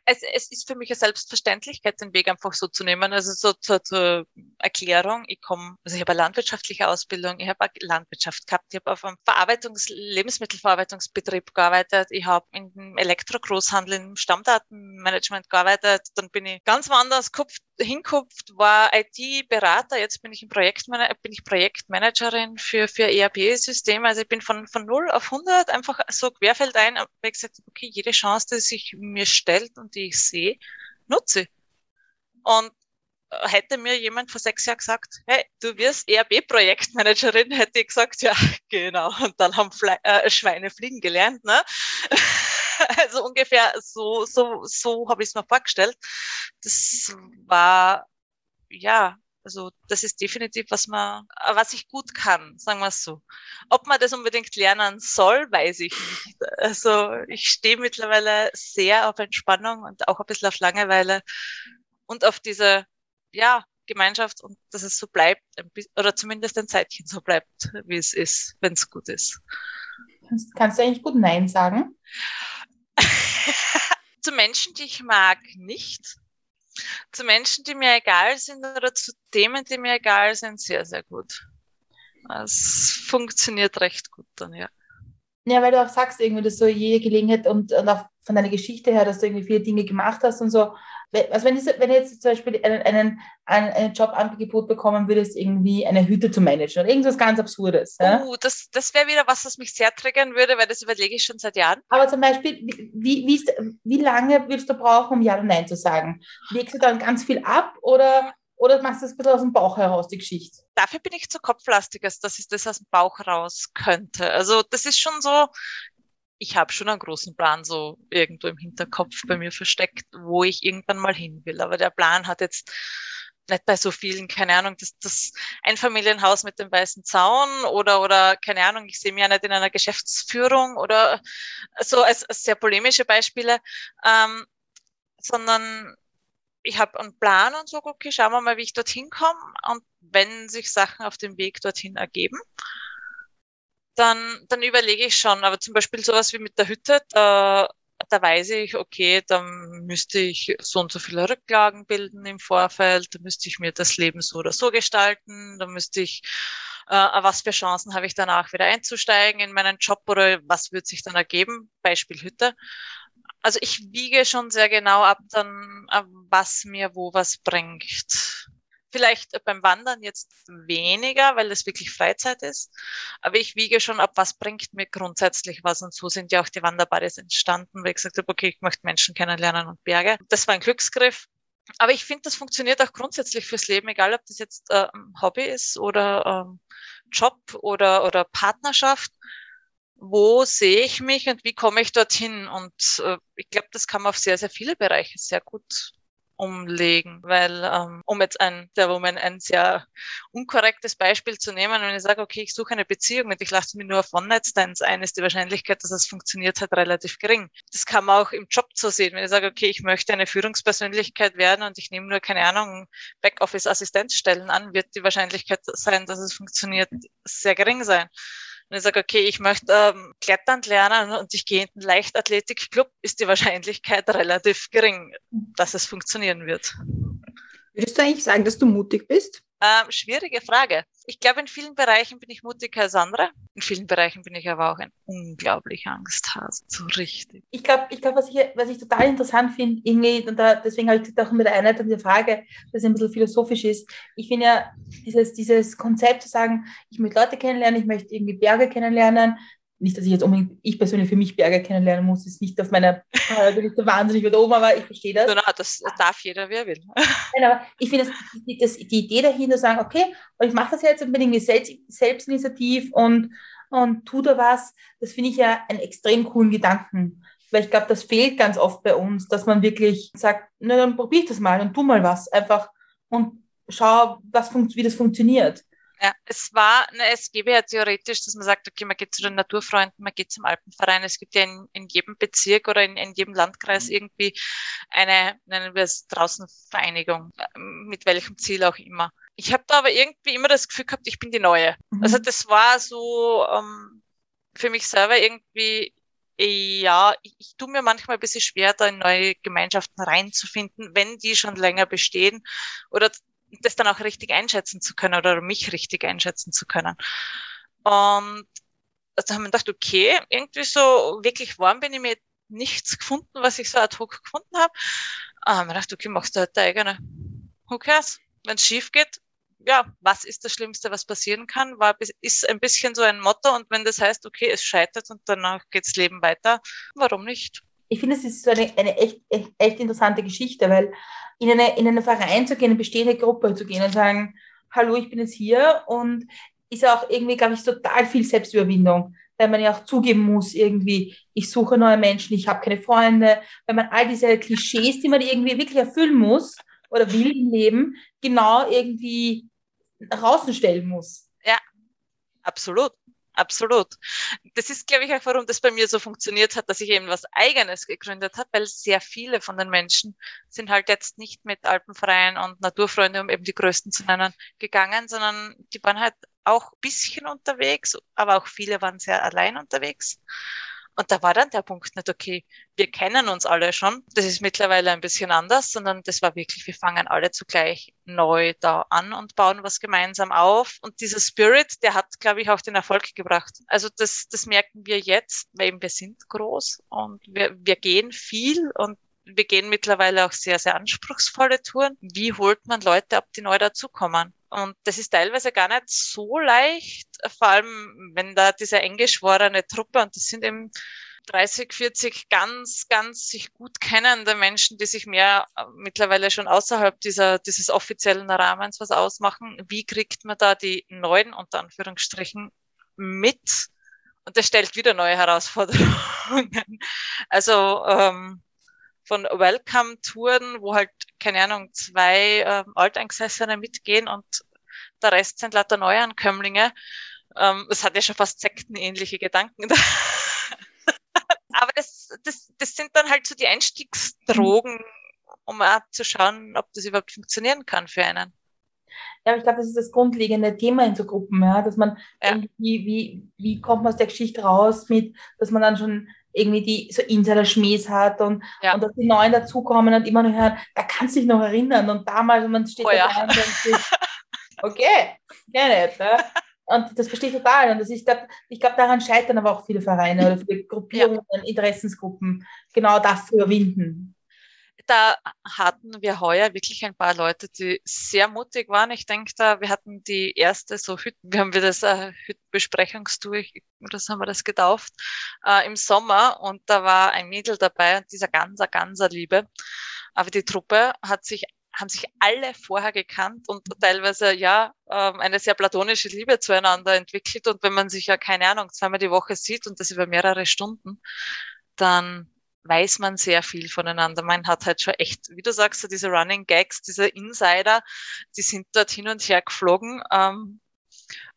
D: es, es ist für mich eine Selbstverständlichkeit, den Weg einfach so zu nehmen. Also so zur, zur Erklärung, ich komme, also ich habe eine landwirtschaftliche Ausbildung, ich habe eine Landwirtschaft gehabt, ich habe auf einem Verarbeitungs-, Lebensmittelverarbeitungsbetrieb gearbeitet, ich habe im Elektrogroßhandel, im Stammdatenmanagement gearbeitet, dann bin ich ganz woanders kupft, hinkupft, war IT-Berater, jetzt bin ich im Projektmanager, bin ich Projektmanagerin für, für ERP-Systeme, also ich bin von, von 0 auf 100 einfach so querfeldein, habe gesagt, okay, jede Chance, die sich mir stellt und die ich sehe, nutze. Und hätte mir jemand vor sechs Jahren gesagt, hey, du wirst ERB-Projektmanagerin, hätte ich gesagt, ja, genau. Und dann haben Fle äh, Schweine fliegen gelernt. Ne? also ungefähr so, so, so habe ich es mir vorgestellt. Das war, ja, Also das ist definitiv, was man, was ich gut kann, sagen wir es so. Ob man das unbedingt lernen soll, weiß ich nicht. Also ich stehe mittlerweile sehr auf Entspannung und auch ein bisschen auf Langeweile und auf diese, ja, Gemeinschaft und dass es so bleibt, oder zumindest ein Zeitchen so bleibt, wie es ist, wenn es gut ist.
C: Kannst, kannst du eigentlich gut Nein sagen?
D: Zu Menschen, die ich mag, nicht. Zu Menschen, die mir egal sind oder zu Themen, die mir egal sind, sehr, sehr gut. Es funktioniert recht gut dann, ja.
C: Ja, weil du auch sagst, irgendwie, dass so jede Gelegenheit und, und auch von deiner Geschichte her, dass du irgendwie viele Dinge gemacht hast und so, also wenn, ich, wenn du jetzt zum Beispiel einen, einen, einen, Jobangebot bekommen würdest, irgendwie eine Hütte zu managen oder irgendwas ganz Absurdes.
D: Ja? Oh, das, das wäre wieder was, was mich sehr triggern würde, weil das überlege ich schon seit Jahren.
C: Aber zum Beispiel, wie, wie, ist, wie lange würdest du brauchen, um Ja oder Nein zu sagen? Legst du dann ganz viel ab oder, oder machst du das ein bisschen aus dem Bauch heraus, die Geschichte?
D: Dafür bin ich zu kopflastig, dass ich das aus dem Bauch raus könnte. Also das ist schon so, ich habe schon einen großen Plan so irgendwo im Hinterkopf bei mir versteckt, wo ich irgendwann mal hin will. Aber der Plan hat jetzt nicht bei so vielen, keine Ahnung, das, das Einfamilienhaus mit dem weißen Zaun oder, oder keine Ahnung, ich sehe mich ja nicht in einer Geschäftsführung oder so als, als sehr polemische Beispiele, ähm, sondern ich habe einen Plan und so, okay, schauen wir mal, wie ich dorthin komme und wenn sich Sachen auf dem Weg dorthin ergeben, dann, dann überlege ich schon. Aber zum Beispiel sowas wie mit der Hütte, da, da weiß ich, okay, da müsste ich so und so viele Rücklagen bilden im Vorfeld, da müsste ich mir das Leben so oder so gestalten, da müsste ich, äh, was für Chancen habe ich danach wieder einzusteigen in meinen Job oder was wird sich dann ergeben? Beispiel Hütte. Also ich wiege schon sehr genau ab dann, was mir wo was bringt. Vielleicht beim Wandern jetzt weniger, weil es wirklich Freizeit ist. Aber ich wiege schon ab, was bringt mir grundsätzlich was. Und so sind ja auch die Wanderbares entstanden, weil ich gesagt habe, okay, ich möchte Menschen kennenlernen und Berge. Das war ein Glücksgriff. Aber ich finde, das funktioniert auch grundsätzlich fürs Leben, egal ob das jetzt äh, Hobby ist oder ähm, Job oder, oder Partnerschaft. Wo sehe ich mich und wie komme ich dorthin? Und äh, ich glaube, das kann man auf sehr, sehr viele Bereiche sehr gut umlegen, weil ähm, um jetzt ein, der Woman ein sehr unkorrektes Beispiel zu nehmen, wenn ich sage, okay, ich suche eine Beziehung und ich lasse mir nur auf One-Night-Stands ein, ist die Wahrscheinlichkeit, dass es funktioniert, halt relativ gering. Das kann man auch im Job so sehen, wenn ich sage, okay, ich möchte eine Führungspersönlichkeit werden und ich nehme nur, keine Ahnung, Backoffice-Assistenzstellen an, wird die Wahrscheinlichkeit sein, dass es funktioniert, sehr gering sein. Wenn ich sage, okay, ich möchte ähm, Klettern lernen und ich gehe in einen Leichtathletikclub, ist die Wahrscheinlichkeit relativ gering, dass es funktionieren wird.
B: Würdest du eigentlich sagen, dass du mutig bist?
D: Ähm, schwierige Frage. Ich glaube, in vielen Bereichen bin ich mutiger als andere. In vielen Bereichen bin ich aber auch ein unglaublicher Angsthase. So richtig.
C: Ich glaube, ich glaub, was, ich, was ich total interessant finde, irgendwie, und da, deswegen habe ich auch mit der Einleitung die Frage, dass es ein bisschen philosophisch ist. Ich finde ja, dieses, dieses Konzept zu sagen, ich möchte Leute kennenlernen, ich möchte irgendwie Berge kennenlernen, nicht, dass ich jetzt unbedingt, ich persönlich für mich Berge kennenlernen muss, ist nicht auf meiner, bin ich so wahnsinnig weit oben, aber ich verstehe das.
D: Genau, das darf jeder, wer will.
C: Nein, aber ich finde, die, das, die Idee dahinter, sagen, okay, und ich mache das jetzt mit irgendwie selbst, selbstinitiativ und, und tu da was, das finde ich ja einen extrem coolen Gedanken. Weil ich glaube, das fehlt ganz oft bei uns, dass man wirklich sagt, na dann probier ich das mal und tu mal was, einfach und schau, was wie das funktioniert.
D: Ja, es war, ne, es gäbe ja theoretisch, dass man sagt, okay, man geht zu den Naturfreunden, man geht zum Alpenverein. Es gibt ja in, in jedem Bezirk oder in, in jedem Landkreis mhm. irgendwie eine, nennen wir es draußen Vereinigung, mit welchem Ziel auch immer. Ich habe da aber irgendwie immer das Gefühl gehabt, ich bin die Neue. Mhm. Also das war so ähm, für mich selber irgendwie, ja, ich, ich tue mir manchmal ein bisschen schwer, da in neue Gemeinschaften reinzufinden, wenn die schon länger bestehen oder das dann auch richtig einschätzen zu können oder mich richtig einschätzen zu können. Und da haben wir gedacht, okay, irgendwie so wirklich warm bin ich mir nichts gefunden, was ich so ad hoc gefunden habe. Ah, haben wir gedacht, okay, machst du halt deine eigene. Who cares? Wenn es schief geht, ja, was ist das Schlimmste, was passieren kann? War, ist ein bisschen so ein Motto und wenn das heißt, okay, es scheitert und danach geht's Leben weiter, warum nicht?
C: Ich finde, es ist so eine, eine echt, echt, echt interessante Geschichte, weil in, eine, in einen Verein zu gehen, eine bestehende Gruppe zu gehen und sagen, hallo, ich bin jetzt hier und ist auch irgendwie, glaube ich, total viel Selbstüberwindung, weil man ja auch zugeben muss, irgendwie, ich suche neue Menschen, ich habe keine Freunde, weil man all diese Klischees, die man irgendwie wirklich erfüllen muss, oder will im Leben, genau irgendwie rausstellen muss.
D: Ja, absolut. Absolut. Das ist, glaube ich, auch, warum das bei mir so funktioniert hat, dass ich eben was Eigenes gegründet habe, weil sehr viele von den Menschen sind halt jetzt nicht mit Alpenverein und Naturfreunde, um eben die größten zu nennen, gegangen, sondern die waren halt auch ein bisschen unterwegs, aber auch viele waren sehr allein unterwegs. Und da war dann der Punkt nicht, okay, wir kennen uns alle schon. Das ist mittlerweile ein bisschen anders, sondern das war wirklich, wir fangen alle zugleich neu da an und bauen was gemeinsam auf. Und dieser Spirit, der hat, glaube ich, auch den Erfolg gebracht. Also das, das merken wir jetzt, weil eben wir sind groß und wir, wir gehen viel und wir gehen mittlerweile auch sehr, sehr anspruchsvolle Touren. Wie holt man Leute ab, die neu dazukommen? Und das ist teilweise gar nicht so leicht, vor allem wenn da diese eng geschworene Truppe, und das sind eben 30, 40 ganz, ganz sich gut kennende Menschen, die sich mehr äh, mittlerweile schon außerhalb dieser, dieses offiziellen Rahmens was ausmachen. Wie kriegt man da die neuen, unter Anführungsstrichen, mit? Und das stellt wieder neue Herausforderungen. Also ähm, von Welcome-Touren, wo halt, keine Ahnung, zwei äh, Alteingesessene mitgehen und der Rest sind lauter Neuankömmlinge. Ähm, es hat ja schon fast sektenähnliche Gedanken. Aber das, das, das sind dann halt so die Einstiegsdrogen, um auch zu schauen, ob das überhaupt funktionieren kann für einen.
C: Ja, ich glaube, das ist das grundlegende Thema in so Gruppen, ja, dass man ja. irgendwie, wie, wie kommt man aus der Geschichte raus mit, dass man dann schon irgendwie die so Insider-Schmähs hat und, ja. und dass die Neuen dazukommen und immer noch hören, da kannst du dich noch erinnern und damals und man steht oh, da ja. und denkt sich, okay, gerne. Ja. Und das verstehe ich total. Und das ich glaube, daran scheitern aber auch viele Vereine oder viele Gruppierungen, ja. Interessensgruppen, genau das zu überwinden
D: da hatten wir heuer wirklich ein paar Leute, die sehr mutig waren. Ich denke da, wir hatten die erste so Hütten, wir haben wir das äh, Hüttenbesprechungstour, so haben wir das getauft, äh, im Sommer und da war ein Mädel dabei und dieser ganzer, ganzer Liebe. Aber die Truppe hat sich haben sich alle vorher gekannt und teilweise ja ähm, eine sehr platonische Liebe zueinander entwickelt. Und wenn man sich ja, keine Ahnung, zweimal die Woche sieht und das über mehrere Stunden, dann weiß man sehr viel voneinander. Man hat halt schon echt, wie du sagst, so diese Running Gags, diese Insider, die sind dort hin und her geflogen. Ähm,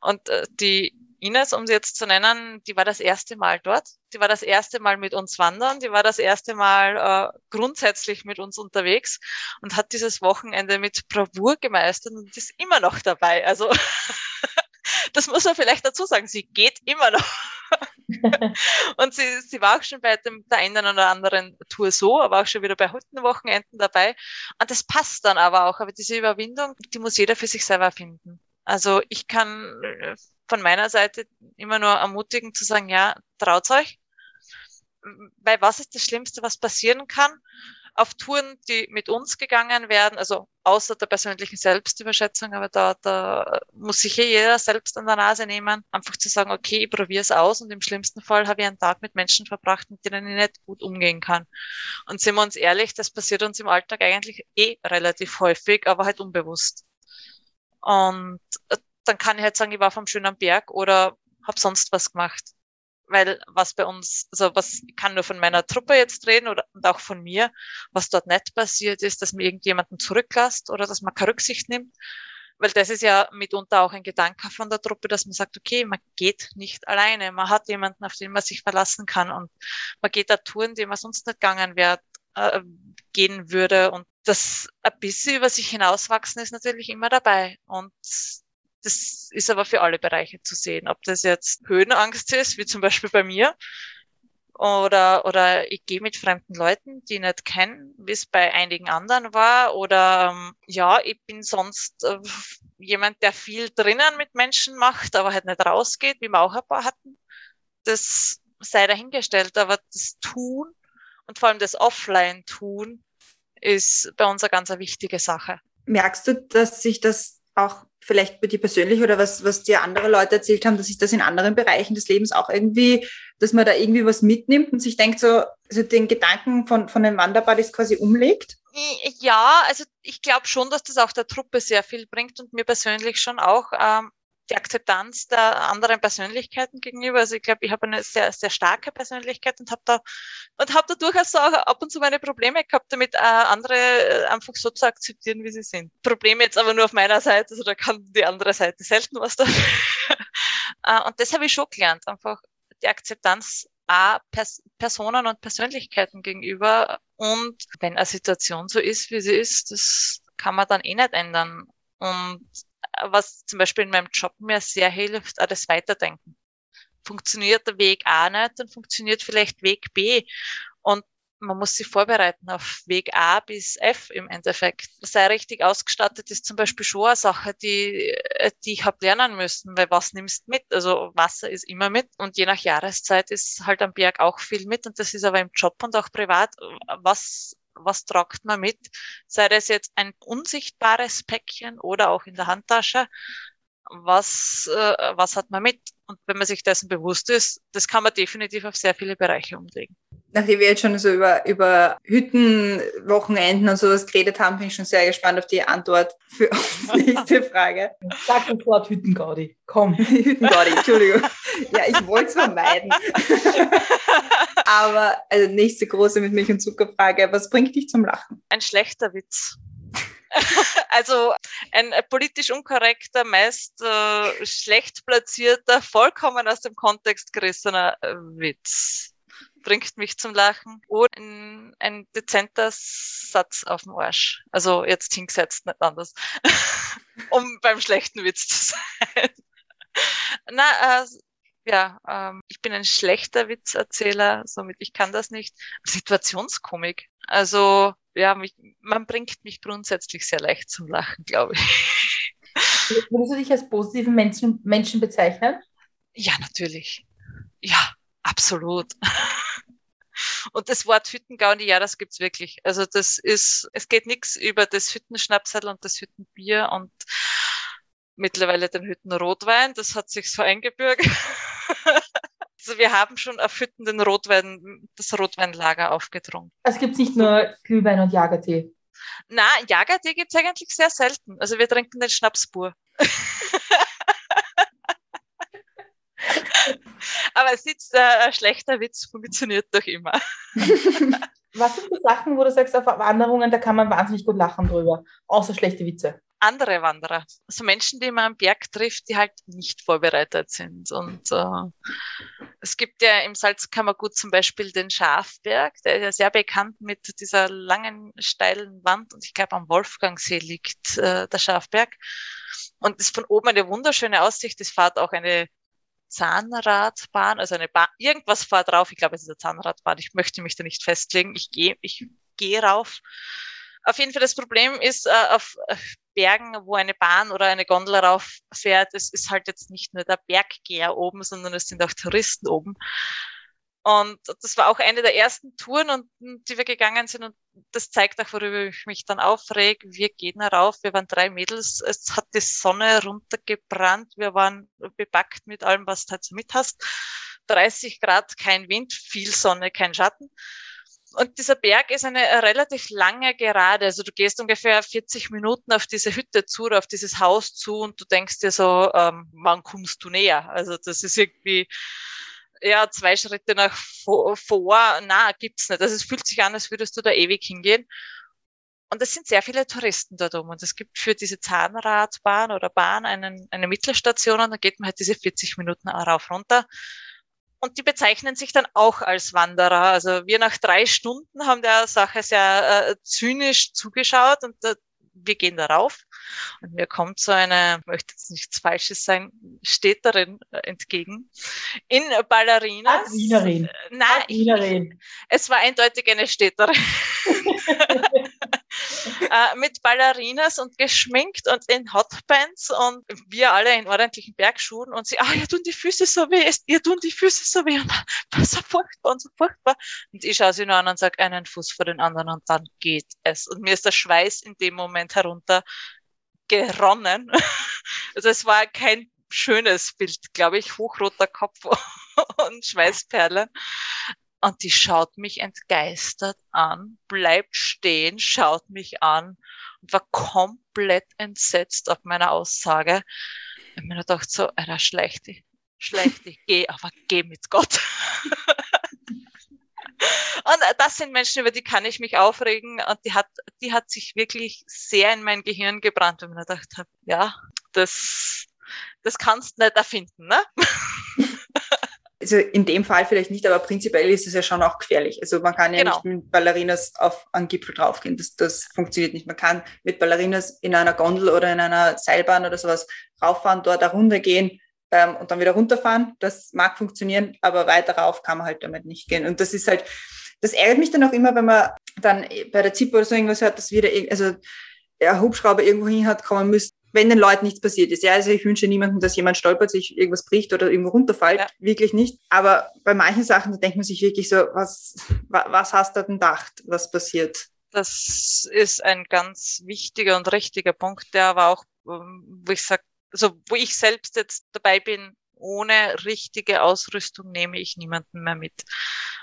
D: und äh, die Ines, um sie jetzt zu nennen, die war das erste Mal dort. Die war das erste Mal mit uns wandern. Die war das erste Mal äh, grundsätzlich mit uns unterwegs und hat dieses Wochenende mit Bravour gemeistert und ist immer noch dabei. Also das muss man vielleicht dazu sagen. Sie geht immer noch. und sie, sie war auch schon bei dem, der einen oder anderen Tour so, aber auch schon wieder bei Huttenwochenenden dabei. Und das passt dann aber auch. Aber diese Überwindung, die muss jeder für sich selber finden. Also ich kann äh, von meiner Seite immer nur ermutigen zu sagen, ja, traut euch. Weil was ist das Schlimmste, was passieren kann? Auf Touren, die mit uns gegangen werden, also außer der persönlichen Selbstüberschätzung, aber da, da muss sich jeder selbst an der Nase nehmen, einfach zu sagen, okay, ich probiere es aus und im schlimmsten Fall habe ich einen Tag mit Menschen verbracht, mit denen ich nicht gut umgehen kann. Und sind wir uns ehrlich, das passiert uns im Alltag eigentlich eh relativ häufig, aber halt unbewusst. Und äh, dann kann ich halt sagen, ich war vom schönen Berg oder habe sonst was gemacht weil was bei uns, also was ich kann nur von meiner Truppe jetzt reden oder und auch von mir, was dort nicht passiert ist, dass man irgendjemanden zurücklässt oder dass man keine Rücksicht nimmt. Weil das ist ja mitunter auch ein Gedanke von der Truppe, dass man sagt, okay, man geht nicht alleine, man hat jemanden, auf den man sich verlassen kann und man geht da Touren, die man sonst nicht gegangen wäre, äh, gehen würde. Und das ein bisschen über sich hinauswachsen ist natürlich immer dabei. Und das ist aber für alle Bereiche zu sehen. Ob das jetzt Höhenangst ist, wie zum Beispiel bei mir, oder, oder ich gehe mit fremden Leuten, die ich nicht kenne, wie es bei einigen anderen war, oder ähm, ja, ich bin sonst äh, jemand, der viel drinnen mit Menschen macht, aber halt nicht rausgeht, wie wir auch ein paar hatten. Das sei dahingestellt, aber das Tun und vor allem das Offline-Tun ist bei uns eine ganz wichtige Sache.
B: Merkst du, dass sich das auch vielleicht bei dir persönlich oder was, was dir andere Leute erzählt haben, dass sich das in anderen Bereichen des Lebens auch irgendwie, dass man da irgendwie was mitnimmt und sich denkt, so, also den Gedanken von, von den Wanderbuddies quasi umlegt?
D: Ja, also ich glaube schon, dass das auch der Truppe sehr viel bringt und mir persönlich schon auch. Ähm, die Akzeptanz der anderen Persönlichkeiten gegenüber. Also ich glaube, ich habe eine sehr, sehr starke Persönlichkeit und habe da und habe da durchaus auch ab und zu meine Probleme gehabt, damit äh, andere äh, einfach so zu akzeptieren, wie sie sind. Probleme jetzt aber nur auf meiner Seite, also da kann die andere Seite selten was dafür. äh, und das habe ich schon gelernt, einfach die Akzeptanz A, Pers Personen und Persönlichkeiten gegenüber. Und wenn eine Situation so ist, wie sie ist, das kann man dann eh nicht ändern. Und was zum Beispiel in meinem Job mir sehr hilft, auch das Weiterdenken. Funktioniert der Weg A nicht, dann funktioniert vielleicht Weg B. Und man muss sich vorbereiten auf Weg A bis F im Endeffekt. Sei richtig ausgestattet ist zum Beispiel schon eine Sache, die, die ich habe lernen müssen, weil was nimmst mit? Also Wasser ist immer mit und je nach Jahreszeit ist halt am Berg auch viel mit und das ist aber im Job und auch privat. Was was tragt man mit? Sei das jetzt ein unsichtbares Päckchen oder auch in der Handtasche. Was, äh, was hat man mit? Und wenn man sich dessen bewusst ist, das kann man definitiv auf sehr viele Bereiche umlegen.
B: Nachdem wir jetzt schon so über, über Hüttenwochenenden und sowas geredet haben, bin ich schon sehr gespannt auf die Antwort für die nächste Frage.
C: Sag das Wort Hüttengaudi. Komm.
B: Hüttengaudi, Entschuldigung. Ja, ich wollte es vermeiden. Aber also nächste große mit Milch und Zuckerfrage. Was bringt dich zum Lachen?
D: Ein schlechter Witz. also ein politisch unkorrekter, meist äh, schlecht platzierter, vollkommen aus dem Kontext gerissener äh, Witz bringt mich zum Lachen. Oder ein, ein dezenter Satz auf dem Arsch. Also jetzt hingesetzt, nicht anders. um beim schlechten Witz zu sein. Na, äh, ja, ähm, ich bin ein schlechter Witzerzähler, somit ich kann das nicht. Situationskomik. Also ja, mich, man bringt mich grundsätzlich sehr leicht zum Lachen, glaube ich.
C: Würdest du dich als positiven Menschen, Menschen bezeichnen?
D: Ja, natürlich. Ja, absolut. Und das Wort Hüttengaudi, ja, das gibt's wirklich. Also das ist, es geht nichts über das Hüttenschnapsal und das Hüttenbier und mittlerweile den Hüttenrotwein. Das hat sich so eingebürgert. Also wir haben schon auf Hütten den Rotwein, das Rotweinlager aufgetrunken.
C: Also gibt es nicht nur Glühwein und Jagertee?
D: Na, Jagertee gibt es eigentlich sehr selten. Also wir trinken den Schnapsbur. Aber es ist äh, ein schlechter Witz, funktioniert doch immer.
C: Was sind die Sachen, wo du sagst, auf Wanderungen, da kann man wahnsinnig gut lachen drüber, außer schlechte Witze?
D: andere Wanderer, also Menschen, die man am Berg trifft, die halt nicht vorbereitet sind. Und äh, es gibt ja im Salzkammergut zum Beispiel den Schafberg, der ist ja sehr bekannt mit dieser langen, steilen Wand und ich glaube am Wolfgangsee liegt äh, der Schafberg. Und ist von oben eine wunderschöne Aussicht. Es fährt auch eine Zahnradbahn, also eine Bahn, irgendwas fährt drauf. Ich glaube, es ist eine Zahnradbahn. Ich möchte mich da nicht festlegen. Ich gehe, ich gehe rauf. Auf jeden Fall das Problem ist, äh, auf Bergen, wo eine Bahn oder eine Gondel rauffährt, es ist halt jetzt nicht nur der Berggeher oben, sondern es sind auch Touristen oben. Und das war auch eine der ersten Touren, und, die wir gegangen sind. Und das zeigt auch, worüber ich mich dann aufreg. Wir gehen herauf. Wir waren drei Mädels. Es hat die Sonne runtergebrannt. Wir waren bepackt mit allem, was du halt so mit hast. 30 Grad, kein Wind, viel Sonne, kein Schatten. Und dieser Berg ist eine relativ lange Gerade. Also du gehst ungefähr 40 Minuten auf diese Hütte zu auf dieses Haus zu und du denkst dir so, ähm, wann kommst du näher? Also das ist irgendwie ja zwei Schritte nach vor, vor na gibt's nicht. Also es fühlt sich an, als würdest du da ewig hingehen. Und es sind sehr viele Touristen dort um. Und es gibt für diese Zahnradbahn oder Bahn einen, eine Mittelstation und da geht man halt diese 40 Minuten rauf runter. Und die bezeichnen sich dann auch als Wanderer. Also wir nach drei Stunden haben der Sache sehr äh, zynisch zugeschaut und äh, wir gehen darauf. Und mir kommt so eine, möchte jetzt nichts Falsches sein, Städterin äh, entgegen. In Ballerinas.
C: Wienerin.
D: Äh, nein,
C: Wienerin.
D: es war eindeutig eine Städterin. äh, mit Ballerinas und geschminkt und in Hotpants und wir alle in ordentlichen Bergschuhen und sie, ah, ihr tun die Füße so weh, ihr tun die Füße so weh und was so furchtbar und so furchtbar. Und ich schaue sie nur an und sage, einen Fuß vor den anderen und dann geht es. Und mir ist der Schweiß in dem Moment herunter geronnen. Also es war kein schönes Bild, glaube ich, hochroter Kopf und Schweißperlen. Und die schaut mich entgeistert an, bleibt stehen, schaut mich an und war komplett entsetzt auf meine Aussage. Ich habe mir gedacht, so, Alter, schlecht schlecht dich, geh, aber geh mit Gott. Und das sind Menschen, über die kann ich mich aufregen. Und die hat, die hat sich wirklich sehr in mein Gehirn gebrannt, wenn ich mir gedacht habe, ja, das, das kannst du nicht erfinden, ne?
B: Also in dem Fall vielleicht nicht, aber prinzipiell ist es ja schon auch gefährlich. Also man kann ja genau. nicht mit Ballerinas auf einen Gipfel draufgehen. Das, das funktioniert nicht. Man kann mit Ballerinas in einer Gondel oder in einer Seilbahn oder sowas rauffahren, dort eine Runde gehen ähm, und dann wieder runterfahren. Das mag funktionieren, aber weiter rauf kann man halt damit nicht gehen. Und das ist halt, das ärgert mich dann auch immer, wenn man dann bei der ZIP oder so irgendwas hört, dass wieder, also der Hubschrauber irgendwo hin hat kommen müssen, wenn den Leuten nichts passiert ist. Ja, also ich wünsche niemandem, dass jemand stolpert, sich irgendwas bricht oder irgendwo runterfällt. Ja. Wirklich nicht. Aber bei manchen Sachen, da denkt man sich wirklich so, was, was hast du denn gedacht, was passiert?
D: Das ist ein ganz wichtiger und richtiger Punkt, der aber auch, ähm, wo ich sage, also wo ich selbst jetzt dabei bin, ohne richtige Ausrüstung nehme ich niemanden mehr mit.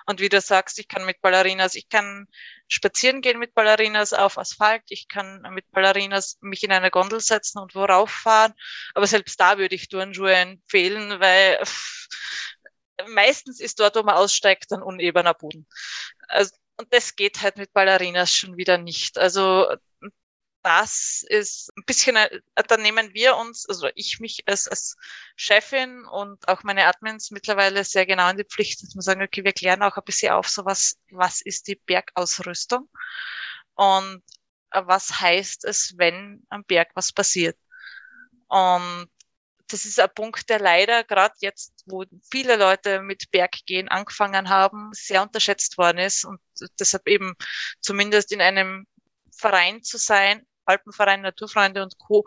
D: Und wie du sagst, ich kann mit Ballerinas, ich kann spazieren gehen mit Ballerinas auf Asphalt, ich kann mit Ballerinas mich in eine Gondel setzen und worauf fahren. Aber selbst da würde ich Turnschuhe empfehlen, weil meistens ist dort, wo man aussteigt, dann unebener Boden. Also, und das geht halt mit Ballerinas schon wieder nicht. Also das ist ein bisschen, äh, da nehmen wir uns, also ich mich als, als Chefin und auch meine Admins mittlerweile sehr genau in die Pflicht, dass wir sagen, okay, wir klären auch ein bisschen auf, so was, was ist die Bergausrüstung und äh, was heißt es, wenn am Berg was passiert. Und das ist ein Punkt, der leider gerade jetzt, wo viele Leute mit Berggehen angefangen haben, sehr unterschätzt worden ist und deshalb eben zumindest in einem Verein zu sein, Alpenverein, Naturfreunde und Co.,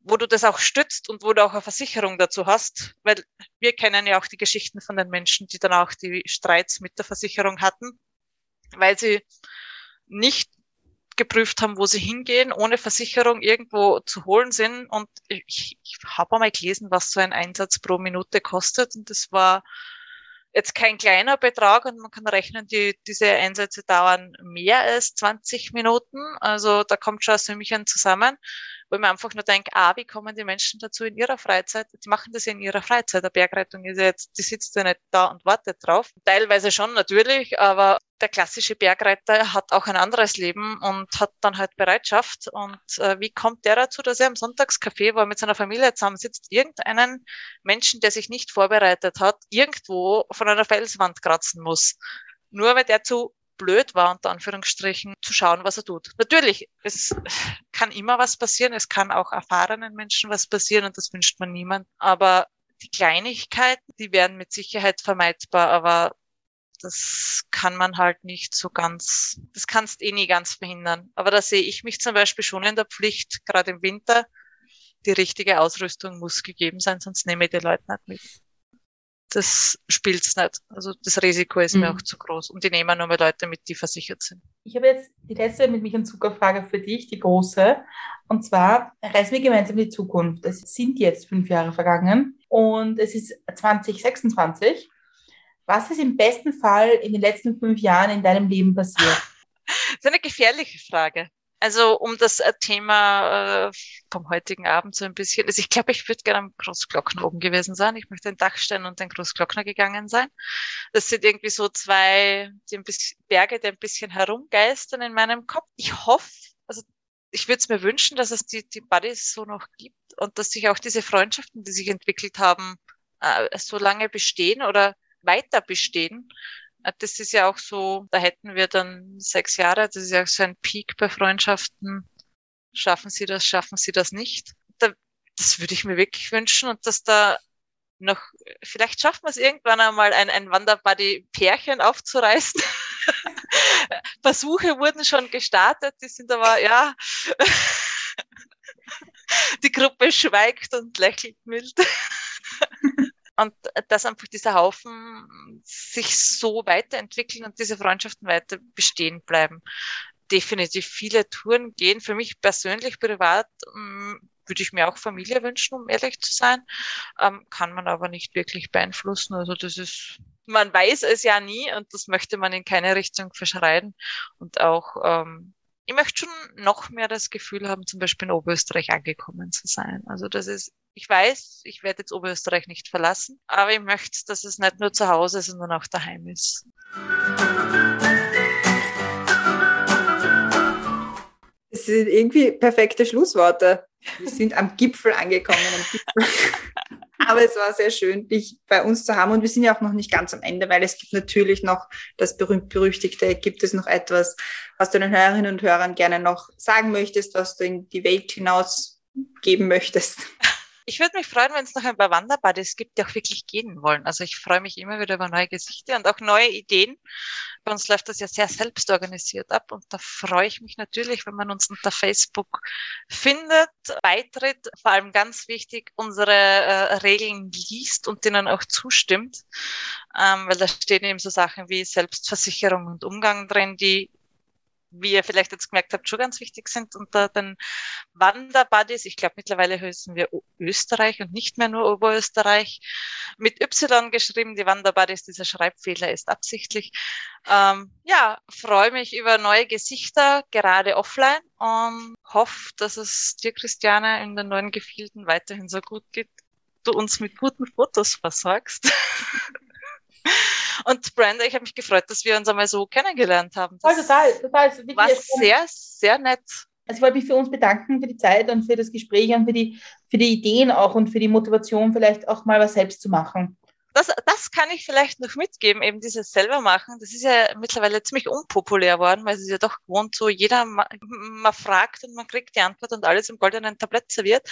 D: wo du das auch stützt und wo du auch eine Versicherung dazu hast, weil wir kennen ja auch die Geschichten von den Menschen, die dann auch die Streits mit der Versicherung hatten, weil sie nicht geprüft haben, wo sie hingehen, ohne Versicherung irgendwo zu holen sind. Und ich, ich habe einmal gelesen, was so ein Einsatz pro Minute kostet. Und das war jetzt kein kleiner Betrag und man kann rechnen, die, diese Einsätze dauern mehr als 20 Minuten. Also da kommt schon ein Sümmchen zusammen, wo man einfach nur denkt, ah, wie kommen die Menschen dazu in ihrer Freizeit? Die machen das ja in ihrer Freizeit. Der Bergrettung ist jetzt, die sitzt ja nicht da und wartet drauf. Teilweise schon natürlich, aber der klassische Bergreiter hat auch ein anderes Leben und hat dann halt Bereitschaft. Und äh, wie kommt der dazu, dass er im Sonntagscafé, wo er mit seiner Familie zusammensitzt, irgendeinen Menschen, der sich nicht vorbereitet hat, irgendwo von einer Felswand kratzen muss? Nur weil der zu blöd war, unter Anführungsstrichen, zu schauen, was er tut. Natürlich, es kann immer was passieren, es kann auch erfahrenen Menschen was passieren und das wünscht man niemand. Aber die Kleinigkeiten, die werden mit Sicherheit vermeidbar, aber das kann man halt nicht so ganz, das kannst eh nie ganz verhindern. Aber da sehe ich mich zum Beispiel schon in der Pflicht, gerade im Winter, die richtige Ausrüstung muss gegeben sein, sonst nehme ich die Leute nicht mit. Das spielt's nicht. Also das Risiko ist mhm. mir auch zu groß. Und die nehmen nur mal Leute mit, die versichert sind.
C: Ich habe jetzt die letzte mit mich und Zuckerfrage für dich, die große. Und zwar reisen wir gemeinsam in die Zukunft. Es sind jetzt fünf Jahre vergangen und es ist 2026. Was ist im besten Fall in den letzten fünf Jahren in deinem Leben passiert?
D: Das ist eine gefährliche Frage. Also um das äh, Thema äh, vom heutigen Abend so ein bisschen, also ich glaube, ich würde gerne am Großglockner oben gewesen sein. Ich möchte den Dachstein und den Großglockner gegangen sein. Das sind irgendwie so zwei die ein bisschen, Berge, die ein bisschen herumgeistern in meinem Kopf. Ich hoffe, also ich würde es mir wünschen, dass es die, die Buddies so noch gibt und dass sich auch diese Freundschaften, die sich entwickelt haben, äh, so lange bestehen oder weiter bestehen. Äh, das ist ja auch so, da hätten wir dann sechs Jahre, das ist ja auch so ein Peak bei Freundschaften. Schaffen sie das, schaffen sie das nicht? Da, das würde ich mir wirklich wünschen und dass da noch, vielleicht schaffen wir es irgendwann einmal, ein, ein Wanderbuddy-Pärchen aufzureißen. Versuche wurden schon gestartet, die sind aber, ja, die Gruppe schweigt und lächelt mild. Und dass einfach dieser Haufen sich so weiterentwickeln und diese Freundschaften weiter bestehen bleiben. Definitiv viele Touren gehen. Für mich persönlich, privat, mm, würde ich mir auch Familie wünschen, um ehrlich zu sein. Ähm, kann man aber nicht wirklich beeinflussen. Also das ist, man weiß es ja nie und das möchte man in keine Richtung verschreien. Und auch ähm, ich möchte schon noch mehr das Gefühl haben, zum Beispiel in Oberösterreich angekommen zu sein. Also das ist Ich weiß, ich werde jetzt Oberösterreich nicht verlassen, aber ich möchte, dass es nicht nur zu Hause, sondern auch daheim ist.
B: Das sind irgendwie perfekte Schlussworte. Wir sind am Gipfel angekommen. Am Gipfel. Aber es war sehr schön, dich bei uns zu haben. Und wir sind ja auch noch nicht ganz am Ende, weil es gibt natürlich noch das berühmt-berüchtigte, gibt es noch etwas, was du den Hörerinnen und Hörern gerne noch sagen möchtest, was du in die Welt hinaus geben möchtest?
D: Ich würde mich freuen, wenn es noch ein paar Wanderbuddies gibt, die auch wirklich gehen wollen. Also ich freue mich immer wieder über neue Gesichter und auch neue Ideen. Bei uns läuft das ja sehr selbst organisiert ab und da freue ich mich natürlich, wenn man uns unter Facebook findet, beitritt, vor allem ganz wichtig, unsere äh, Regeln liest und denen auch zustimmt, ähm, weil da stehen eben so Sachen wie Selbstversicherung und Umgang drin, die wie ihr vielleicht jetzt gemerkt habt, schon ganz wichtig sind unter den Wanderbuddies. Ich glaube, mittlerweile heißen wir Österreich und nicht mehr nur Oberösterreich. Mit Y geschrieben, die Wanderbuddies, dieser Schreibfehler ist absichtlich. Ähm, ja, freue mich über neue Gesichter, gerade offline und hoffe, dass es dir, Christiane, in den neuen Gefilden weiterhin so gut geht, du uns mit guten Fotos versorgst. Und Brenda, ich habe mich gefreut, dass wir uns einmal so kennengelernt haben.
C: Das total, total. Also
D: war sehr, sehr nett.
C: Also ich wollte mich für uns bedanken für die Zeit und für das Gespräch und für die, für die Ideen auch und für die Motivation, vielleicht auch mal was selbst zu machen
D: das, das kann ich vielleicht noch mitgeben, eben dieses selber machen. Das ist ja mittlerweile ziemlich unpopulär worden, weil es ist ja doch gewohnt, so jeder, man, man fragt und man kriegt die Antwort und alles im goldenen Tablett serviert.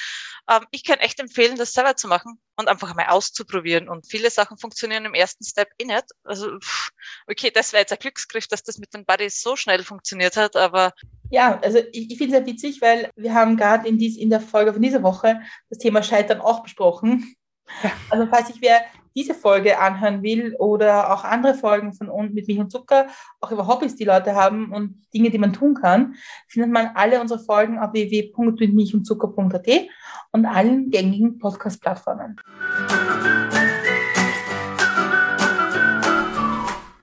D: Ähm, ich kann echt empfehlen, das selber zu machen und einfach einmal auszuprobieren. Und viele Sachen funktionieren im ersten Step eh nicht. Also, okay, das war jetzt ein Glücksgriff, dass das mit den Buddies so schnell funktioniert hat, aber
C: ja, also ich, ich finde es sehr witzig, weil wir haben gerade in, dies, in der Folge von dieser Woche das Thema Scheitern auch besprochen. Also falls ich wer diese Folge anhören will oder auch andere Folgen von uns mit Milch und Zucker, auch über Hobbys, die Leute haben und Dinge, die man tun kann, findet man alle unsere Folgen auf www.milchundzucker.at und allen gängigen Podcast-Plattformen.